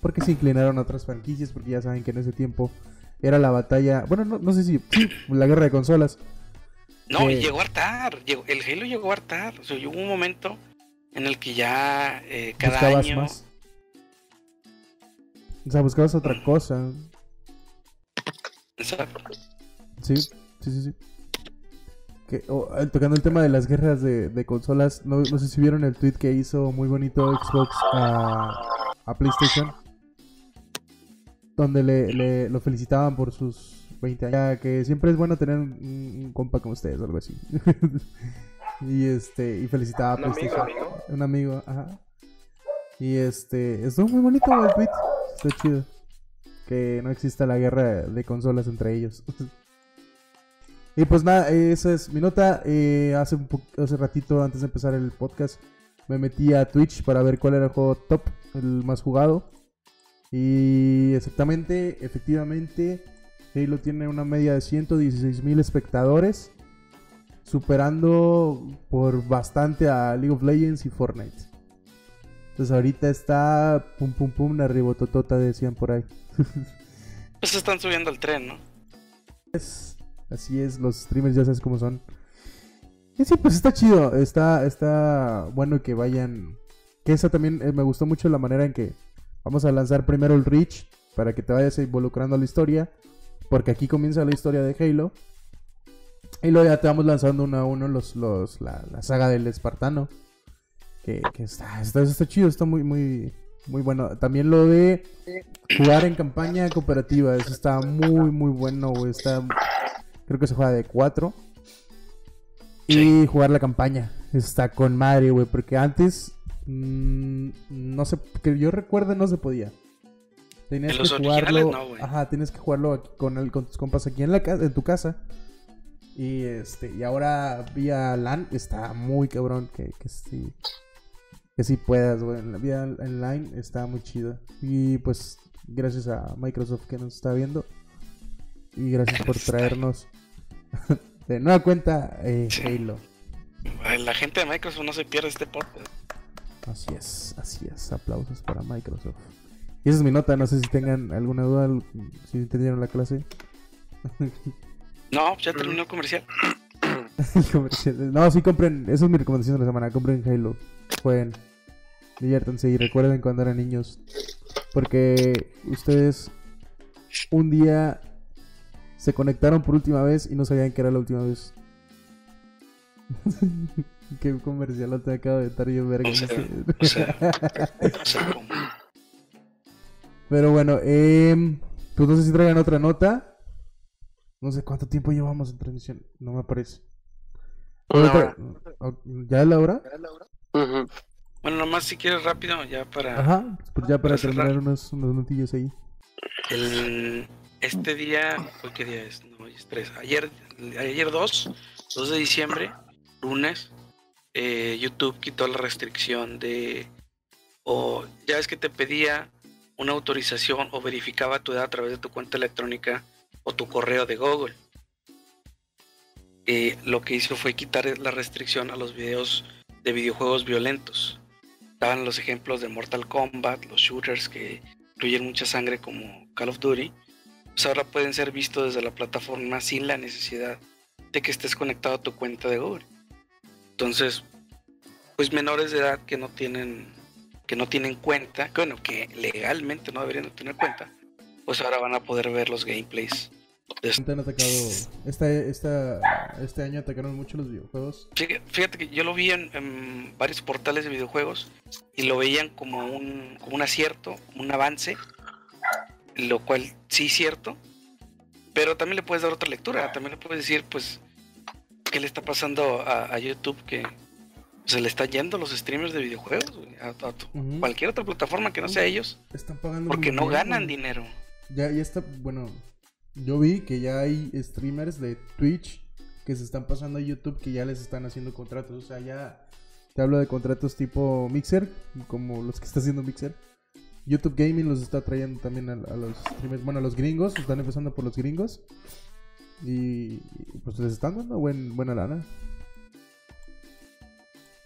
Porque se inclinaron a otras franquicias. Porque ya saben que en ese tiempo era la batalla. Bueno, no, no sé si. Sí, la guerra de consolas. No, y llegó a hartar. Llegó, el Halo llegó a hartar. O sea, hubo un momento en el que ya eh, cada buscabas año. más. O sea, buscabas otra cosa. Exacto. Sí, sí, sí, sí. Que, oh, eh, tocando el tema de las guerras de, de consolas, no, no sé si vieron el tweet que hizo muy bonito Xbox a, a PlayStation. donde le, le- lo felicitaban por sus 20 años. Ya Que siempre es bueno tener un, un compa como ustedes o algo así. (laughs) y este, y felicitaba a Un amigo, PlayStation. amigo. Un amigo, ajá. Y este, estuvo muy bonito el tweet. Está chido. Que no exista la guerra de consolas entre ellos. (laughs) y pues nada, esa es mi nota. Eh, hace, un hace ratito, antes de empezar el podcast, me metí a Twitch para ver cuál era el juego top, el más jugado. Y exactamente, efectivamente, Halo tiene una media de 116 mil espectadores, superando por bastante a League of Legends y Fortnite. Entonces ahorita está pum pum pum, arriba totota decían por ahí. (laughs) Pues están subiendo el tren, ¿no? Es- así es, los streamers ya sabes cómo son. Y sí, pues está chido, está, está bueno que vayan. Que esa también eh, me gustó mucho la manera en que vamos a lanzar primero el Reach para que te vayas involucrando a la historia. Porque aquí comienza la historia de Halo. Y luego ya te vamos lanzando uno a uno los, los, la, la saga del Espartano. Que, está, está, está chido, está muy, muy, muy bueno. También lo de jugar en campaña cooperativa, eso está muy, muy bueno. Está, creo que se juega de 4. Y jugar la campaña, está con madre, güey. Porque antes, mm, no sé, que yo recuerde, no se podía. Tenías En que jugarlo. no, ajá, tienes que jugarlo aquí con, el, con tus compas aquí en, la casa, en tu casa. Y este, y ahora vía LAN está muy cabrón que, que sí. Que sí puedas, güey. La vía online está muy chido. Y pues, gracias a Microsoft que nos está viendo. Y gracias por traernos (laughs) de nueva cuenta eh, Sí. Halo. La gente de Microsoft no se pierde este podcast. Así es, así es. Aplausos para Microsoft. Y esa es mi nota. No sé si tengan alguna duda, si entendieron la clase. No, ya terminó el comercial. (laughs) El comercial. no, sí compren. Esa es mi recomendación de la semana. Compren Halo. Jueguen. Diviértanse y recuerden cuando eran niños. Porque ustedes un día se conectaron por última vez y no sabían que era la última vez. (laughs) Qué comercial te acabo de estar yo, verga. O sea, no o sé. sea, O sea, como- Pero bueno, eh, pues no sé si traigan otra nota. No sé cuánto tiempo llevamos en transmisión. No me aparece. Hora. ¿Ya es la hora? Bueno, nomás si quieres rápido, ya para Ajá, pues ya para terminar unos, unos notillos ahí. el este día, ¿hoy qué día es? No, hoy es 3. Ayer, ayer 2, 2 de diciembre, lunes, eh, YouTube quitó la restricción de, o ya es que te pedía una autorización o verificaba tu edad a través de tu cuenta electrónica o tu correo de Google. Eh, lo que hizo fue quitar la restricción a los videos de videojuegos violentos. Estaban los ejemplos de Mortal Kombat, los shooters que incluyen mucha sangre como Call of Duty. Pues ahora pueden ser vistos desde la plataforma sin la necesidad de que estés conectado a tu cuenta de Google. Entonces, pues menores de edad que no tienen que no tienen cuenta, que bueno, que legalmente no deberían de tener cuenta, pues ahora van a poder ver los gameplays. Han atacado. Esta, esta, este año atacaron mucho los videojuegos. Fíjate, que yo lo vi en, en varios portales de videojuegos y lo veían como un, como un acierto, un avance, lo cual sí es cierto, pero también le puedes dar otra lectura, también le puedes decir, pues, qué le está pasando a, a YouTube que se le está yendo los streamers de videojuegos, a, cualquier otra plataforma que no sea ellos, Están pagando. porque no bien, ganan güey. dinero. Ya, ya está. Bueno, yo vi que ya hay streamers de Twitch que se están pasando a YouTube que ya les están haciendo contratos. O sea, ya te hablo de contratos tipo Mixer, como los que está haciendo Mixer. YouTube Gaming los está trayendo también a, a los streamers, bueno, a los gringos, están empezando por los gringos. Y y, pues les están dando buen, buena lana.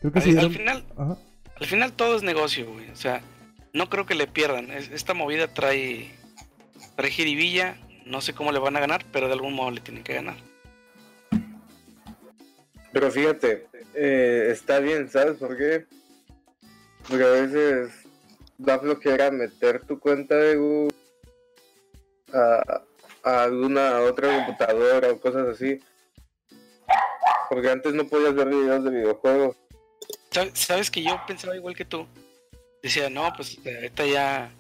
Creo que Al, sí. al dieron- final, Ajá. al final todo es negocio, güey. O sea, no creo que le pierdan. Es- Esta movida trae, trae jiribilla. No sé cómo le van a ganar, pero de algún modo le tienen que ganar. Pero fíjate, eh, está bien, ¿sabes por qué? Porque a veces da flojera meter tu cuenta de Google a, a alguna otra computadora o cosas así. Porque antes no podías ver videos de videojuegos. ¿Sabes, que yo pensaba igual que tú? Decía, no, pues ahorita ya,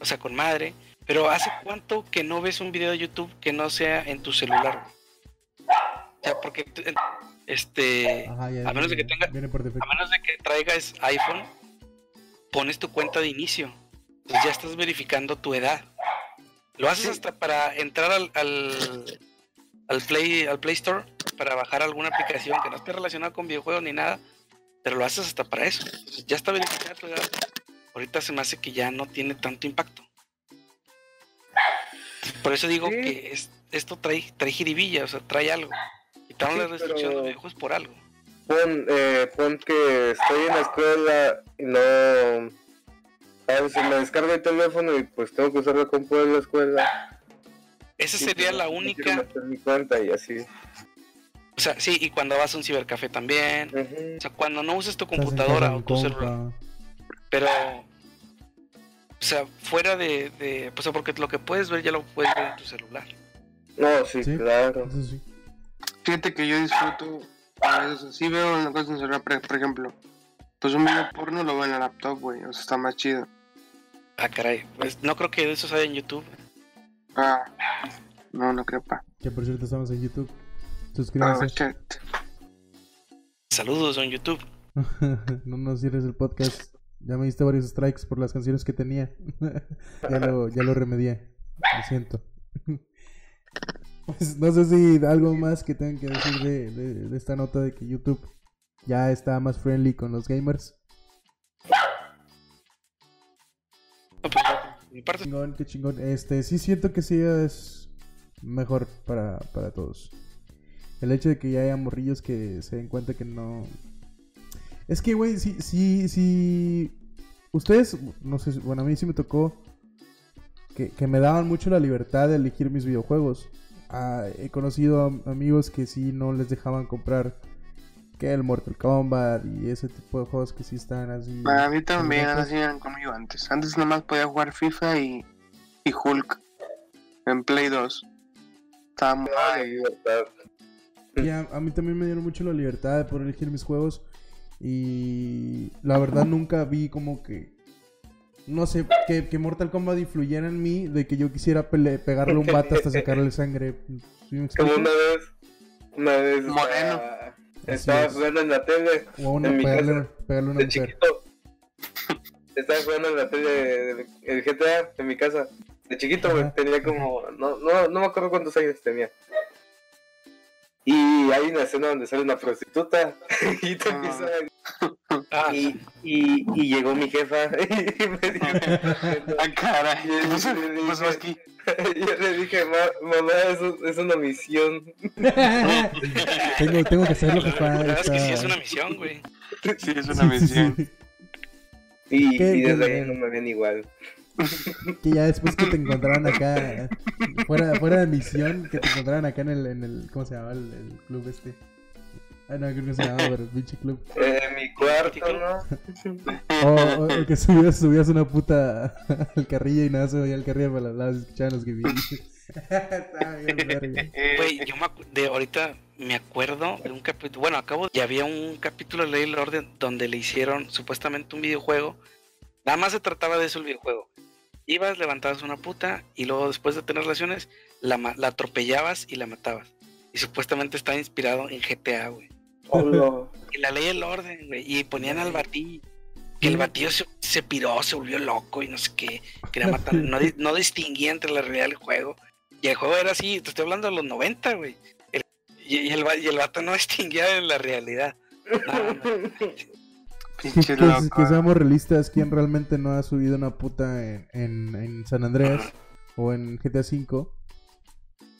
o sea, con madre. Pero ¿hace cuánto que no ves un video de YouTube que no sea en tu celular? O sea, porque en- este, Ajá, ya, a menos de que tenga, a menos de que traigas iPhone, pones tu cuenta de inicio. Entonces ya estás verificando tu edad. Lo haces hasta para entrar al, al, al Play, al Play Store para bajar alguna aplicación que no esté relacionada con videojuegos ni nada, pero lo haces hasta para eso. Entonces, ya está verificada tu edad. Ahorita se me hace que ya no tiene tanto impacto. Por eso digo Sí. que es- esto trae, trae jiribilla, o sea, trae algo. Quitaron Sí, la restricción de pero- videojuegos por algo. Pon, eh, pon que estoy en la escuela y no... A ver, se me descarga el teléfono y pues tengo que usar la compu de la escuela. Esa sería la única meter mi cuenta y así. O sea, sí, y cuando vas a un cibercafé también. O sea, cuando no uses tu computadora o tu celular. Pero, o sea, fuera de, de, pues, porque lo que puedes ver ya lo puedes ver en tu celular. No, sí, Sí. claro. Eso sí. Fíjate que yo disfruto a veces, sí veo una cosa en el celular, por por ejemplo, pues un video porno lo veo en la laptop, güey, o sea, está más chido. Ah, caray. Pues no creo que eso sea en YouTube. Ah, no, no creo, pa. Que por cierto estamos en YouTube. Ah, Suscríbanse. Saludos en YouTube. (laughs) no nos cierres el podcast. Ya me diste varios strikes por las canciones que tenía. (laughs) ya, lo, ya lo remedié. Lo siento. (laughs) Pues, no sé si algo más que tengan que decir de, esta nota de que YouTube ya está más friendly con los gamers. Parte, Chingón, qué chingón. Este, sí siento que sí es mejor para, para todos. El hecho de que ya haya morrillos que se den cuenta que no... Es que, güey, sí, sí, sí... Ustedes, no sé, bueno, a mí sí me tocó que, que me daban mucho la libertad de elegir mis videojuegos. Ah, he conocido am- amigos que sí no les dejaban comprar que el Mortal Kombat y ese tipo de juegos que sí están así. A mí también, así eran conmigo antes. Antes nomás podía jugar FIFA y, y Hulk en Play 2. Estaba muy... Ah, libertad. Y a, a mí también me dieron mucho la libertad de poder elegir mis juegos. Y la verdad nunca vi como que... No sé, que, que Mortal Kombat influyera en mí de que yo quisiera pele- pegarle un vato hasta sacarle sangre. Como una vez, una vez Moreno. estaba, Así estaba es. jugando en la tele O a una, en mi pegarle, casa, pegarle a una de mujer. chiquito. Estaba jugando en la tele el GTA en mi casa. De chiquito, güey, tenía como. No, no, no me acuerdo cuántos años tenía. Y hay una escena donde sale una prostituta (laughs) y te Ah. empieza (laughs) ah, y, y, y llegó mi jefa (laughs) y me dijo, Ah, caray. Y ¿Qué pasó? le ¿Qué dije- pasó aquí? yo le dije, "Ma- mamá, eso es una misión. tengo, tengo que hacerlo, la verdad es que sí es una misión, güey. Sí, es una sí, misión. sí. Y, ¿Qué- y desde ahí no me ven igual. Que ya después que te encontraran acá, fuera, fuera de misión, que te encontraran acá en el, en el ¿cómo se llama? El, el club este. Ah, no, creo que se llama, pero el pinche club. Eh, mi cuarto, ¿no? O, o- o que subías, subías una puta al carrillo y nada se veía el carrillo para los lados escuchaban los que. (laughs) Estaba bien verga. Güey, yo me de ahorita me acuerdo de un capítulo, bueno, acabo, y había un capítulo de Ley y el Orden donde le hicieron supuestamente un videojuego. Nada más se trataba de eso el videojuego. Ibas, levantabas una puta y luego después de tener relaciones la, la atropellabas y la matabas. Y supuestamente estaba inspirado en GTA, güey. Y la ley y el orden, güey. Y ponían al batillo. Que el batillo se, se piró, se volvió loco y no sé qué. Quería matar. No, no distinguía entre la realidad y el juego. Y el juego era así, te estoy hablando de los 90, güey. El- y, y el, y el vato no (laughs) distinguía en la realidad. No, no. (laughs) Pinche Que, seamos realistas, ¿quién realmente no ha subido una puta en, en, en San Andreas o en GTA V?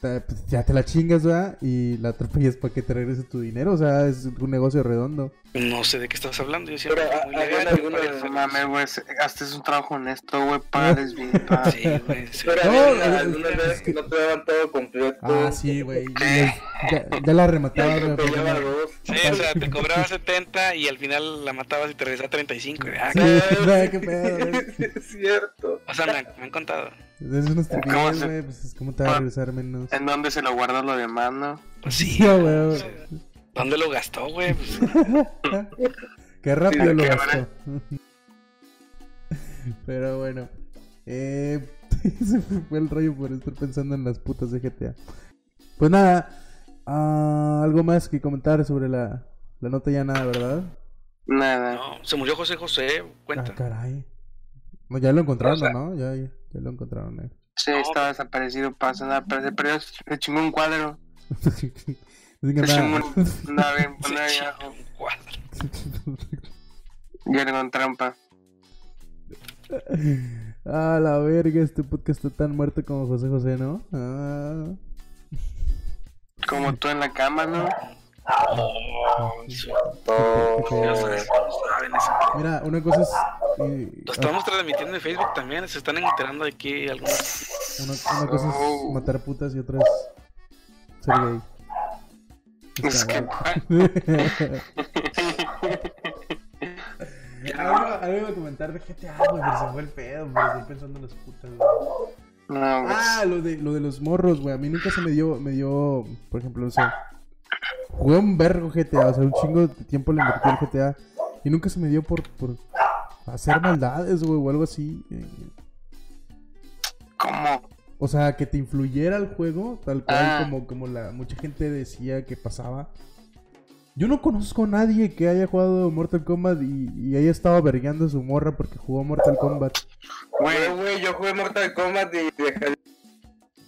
Pues, Ya te la chingas, ¿verdad? Y la atropellas para que te regrese tu dinero. O sea, es un negocio redondo. No sé de qué estás hablando. Yo siempre Pero, muy ¿ha- legal, alguna- No mames, güey. se- Hasta es un trabajo honesto, güey. Pares bien, (laughs) pa. Sí, güey. sí. Pero No, algunas es veces que- no te daban todo completo. Ah, sí, güey. Ya, ya la remataba, no- dos. Sí, o sea, te cobraba 70 y al final la matabas y te regresaba 35. güey. Ah, Sí, (laughs) qué pedo, (laughs) es cierto. O sea, me, me han contado. Es una ¿Cómo estupidez, se- güey. Pues, ¿cómo te va a regresar menos? ¿En dónde se lo guarda lo demás, no? Pues sí. Güey, güey. ¿Dónde lo gastó, güey? Pues, (laughs) Qué rápido Sí, lo qué gastó. (laughs) Pero bueno. Eh, (laughs) Se fue el rollo por estar pensando en las putas de GTA. Pues nada, ah, algo más que comentar sobre la, la nota ya nada, ¿verdad? Nada. No, se murió José José, cuenta. Ah, caray. No, ya lo encontraron, O sea- ¿no? Ya, ya, ya lo encontraron. Eh. Sí, estaba desaparecido, pasa nada, pero se perdió, se chingó un cuadro. (laughs) Se chingó (laughs) un cuadro. Ya con trampa. (laughs) Ah, la verga, este podcast está tan muerto como José José, ¿no? Ah. Como tú en la cama, ¿no? Oh. Mira, una cosa es. eh, Lo estamos transmitiendo en Facebook también. Se están enterando de aquí algunos. una, una cosa es Oh. matar putas y otra es ser gay. Es que, (laughs) algo, algo iba a comentar de GTA, güey, pero se fue el pedo, güey. Estoy pensando en las putas, güey. no, pues, Ah, lo de, lo de los morros, güey. A mí nunca se me dio, me dio, por ejemplo, o sea, jugué un vergo GTA, o sea, un chingo de tiempo le invertí al GTA y nunca se me dio por, por hacer maldades, güey, o algo así. eh. ¿cómo? O sea, que te influyera el juego, tal cual Ah. como, como la mucha gente decía que pasaba. Yo no conozco a nadie que haya jugado Mortal Kombat y, y haya estado vergueando a su morra porque jugó Mortal Kombat. Güey, Güey, yo jugué Mortal Kombat y dejé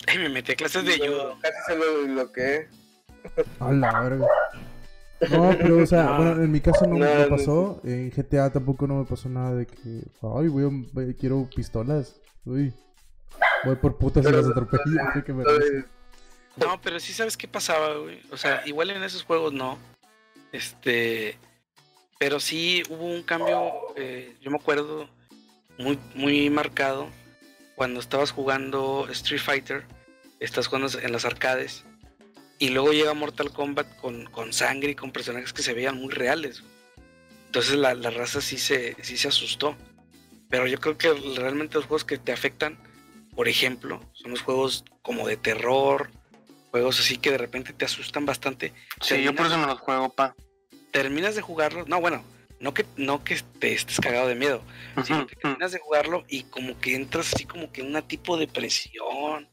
Ay, me metí a clases de judo. Casi se lo bloqueé. A la verga. No, pero o sea, No. bueno, en mi caso no, No, me no. pasó. En GTA tampoco no me pasó nada de que, ay, voy a- voy- quiero pistolas. Uy, voy por putas y las atropello. que me No, pero sí sabes qué pasaba, güey. O sea, igual en esos juegos no. Este. Pero sí hubo un cambio, eh, yo me acuerdo, muy, muy marcado cuando estabas jugando Street Fighter, estás jugando en las arcades, y luego llega Mortal Kombat con, con sangre y con personajes que se veían muy reales. Entonces la, la raza sí se, sí se asustó. Pero yo creo que realmente los juegos que te afectan, por ejemplo, son los juegos como de terror, juegos así que de repente te asustan bastante. sí, yo por eso no los juego, pa. Terminas de jugarlo, no, bueno, no que, no que te estés cagado de miedo, sino que terminas de jugarlo y como que entras así como que en una tipo de presión.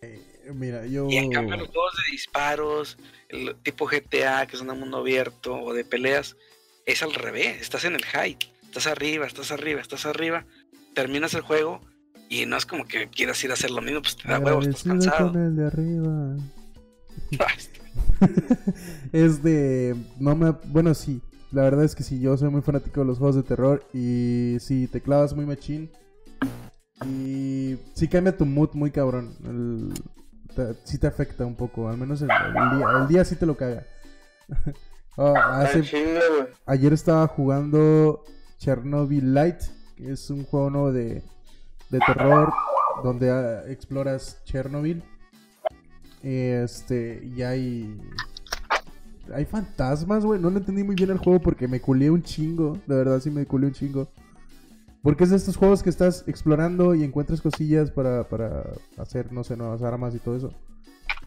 Eh, Mira, yo. Y en cambio los juegos de disparos, el tipo GTA, que es un mundo abierto, o de peleas, es al revés, estás en el high, estás arriba, estás arriba, estás arriba, terminas el juego y no es como que quieras ir a hacer lo mismo, pues te da huevos, estás cansado. con el de arriba. (laughs) (laughs) es de. No me. Bueno, sí. La verdad es que sí, yo soy muy fanático de los juegos de terror. Y sí, te clavas muy machín. Y sí cambia tu mood muy cabrón. El, te- sí te afecta un poco. Al menos el, el día. El día sí te lo caga. (laughs) Oh, hace- güey. Ayer estaba jugando Chernobyl Light, que es un juego nuevo de, de terror donde ah, exploras Chernobyl. Este, y hay. Hay fantasmas, güey. No le entendí muy bien el juego porque me culé un chingo. De verdad, sí me culé un chingo. Porque es de estos juegos que estás explorando y encuentras cosillas para, para hacer, no sé, nuevas armas y todo eso.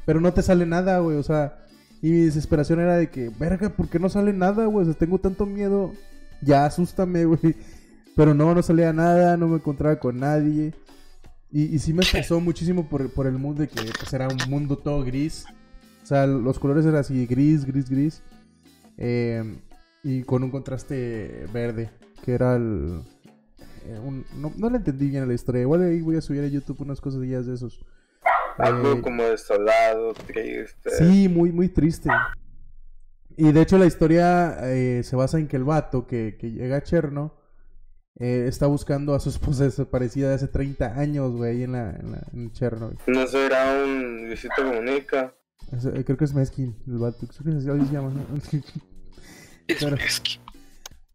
Pero no te sale nada, güey. O sea, y mi desesperación era de que, verga, ¿por qué no sale nada, güey? O sea, tengo tanto miedo. Ya, asústame, (laughs) güey. Pero no, no salía nada, no me encontraba con nadie. Y, sí me estresó muchísimo por, por el mundo de que pues, era un mundo todo gris. O sea, los colores eran así, gris, gris, gris. Eh, y con un contraste verde, que era el... eh, un- no, no le entendí bien a la historia. Igual ahí voy a subir a YouTube unas cosillas de esos. Algo Eh, como desolado, triste. Sí, muy, muy triste. Y de hecho la historia eh, se basa en que el vato que, que llega a Cherno eh, está buscando a su (laughs) esposa desaparecida de hace 30 años, güey, ahí en, la, en, la- en Cherno. No será un Luisito Comunica. Es- eh, creo que es Meskin, el vato. Creo que así se llama. (laughs) Es, Pero-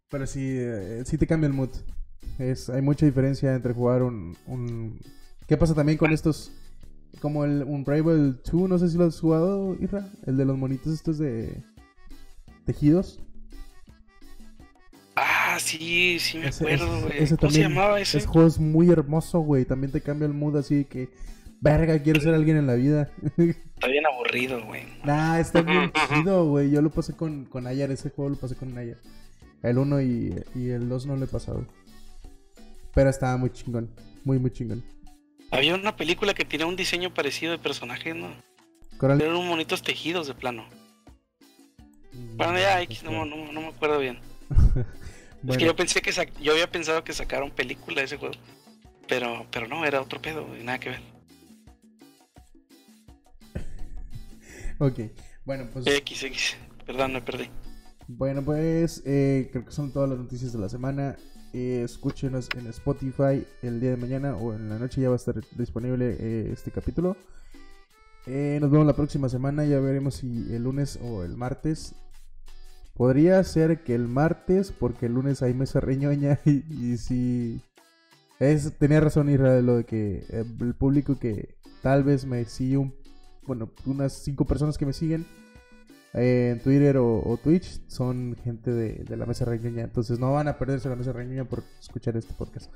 Pero sí, eh, sí te cambia el mood. Es, hay mucha diferencia entre jugar un, un... ¿Qué pasa también con estos? Como el Unravel 2, no sé si lo has jugado, Irra. El de los monitos estos de... Tejidos. Ah, sí, sí me Ese- acuerdo, güey. ese ¿Cómo se llamaba ese? Ese juego es muy hermoso, güey. También te cambia el mood así que... Verga, quiero ser alguien en la vida. (laughs) Está bien aburrido, güey. nah, está bien (laughs) chido, güey. Yo lo pasé con, con Ayar. Ese juego lo pasé con Ayar. El 1 y, y el 2 no lo he pasado. Pero estaba muy chingón. Muy, muy chingón. Había una película que tenía un diseño parecido de personaje, ¿no? Coral- Eran unos monitos tejidos de plano. Bueno, ya, X, no, no, no me acuerdo bien. (laughs) Es que yo pensé que yo había pensado que sacaron película de ese juego. Pero, pero no, era otro pedo, y nada que ver. (laughs) ok. Bueno, pues, X, X. Perdón, me perdí. bueno, pues eh, creo que son todas las noticias de la semana. Escúchenos en Spotify el día de mañana o en la noche ya va a estar disponible eh, este capítulo. Eh, nos vemos la próxima semana, ya veremos si el lunes o el martes. Podría ser que el martes, porque el lunes hay mesa reñoña (laughs) y, si... Es, tenía razón Israel lo de que eh, el público que tal vez me sigue un... Bueno, unas cinco personas que me siguen eh, en Twitter o, o Twitch son gente de, de la mesa reñoña. Entonces no van a perderse la mesa reñoña por escuchar este podcast.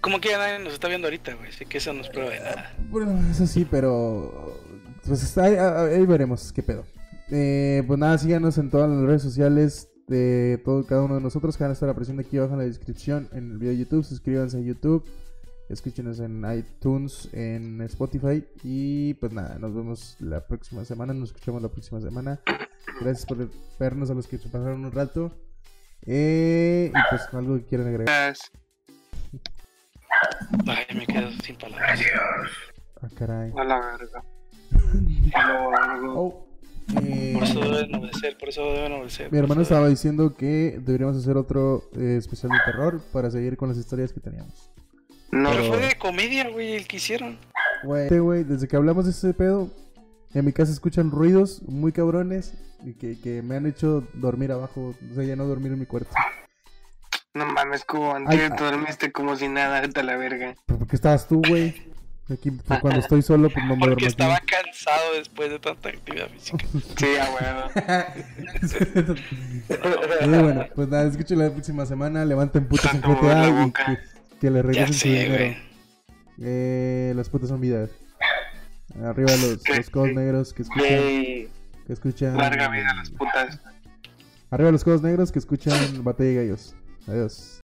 Como que ya nadie nos está viendo ahorita, güey. Así que eso no es prueba de nada. Bueno, eso sí, pero pues ahí veremos qué pedo. Eh, pues nada, síganos en todas las redes sociales de todo cada uno de nosotros que van a estar apareciendo aquí abajo en la descripción en el video de YouTube. Suscríbanse a YouTube, escúchenos en iTunes, en Spotify y pues nada, nos vemos la próxima semana, nos escuchamos la próxima semana. Gracias por vernos a los que se pasaron un rato. Eh, y pues algo que quieran agregar. Gracias. Ay, me quedo sin palabras. Ah, caray. A la verga. (laughs) A la verga. Oh, eh, Por eso deben obedecer, por eso deben obedecer. Mi hermano estaba diciendo que deberíamos hacer otro eh, especial de terror para seguir con las historias que teníamos. No, Pero fue de comedia, güey, el que hicieron. Güey, este güey, desde que hablamos de ese pedo, en mi casa escuchan ruidos muy cabrones y que, que me han hecho dormir abajo, o sea, ya no dormir en mi cuarto. no mames, como antes te dormiste como si nada, vete a la verga. ¿Pero ¿Por qué estabas tú, güey? Aquí, pues, cuando estoy solo, pues no me duermo Porque aquí. estaba cansado después de tanta actividad física. (laughs) Sí, a huevo. (laughs) Bueno, pues nada, escuchen la próxima semana, levanten putas (laughs) en GTA y boca. Que, le regresen su dinero. Eh, las putas son vida. Arriba los, los codos negros que escuchan. Que escuchan. Larga vida a las putas. Arriba los codos negros que escuchan Batalla de Gallos. Adiós.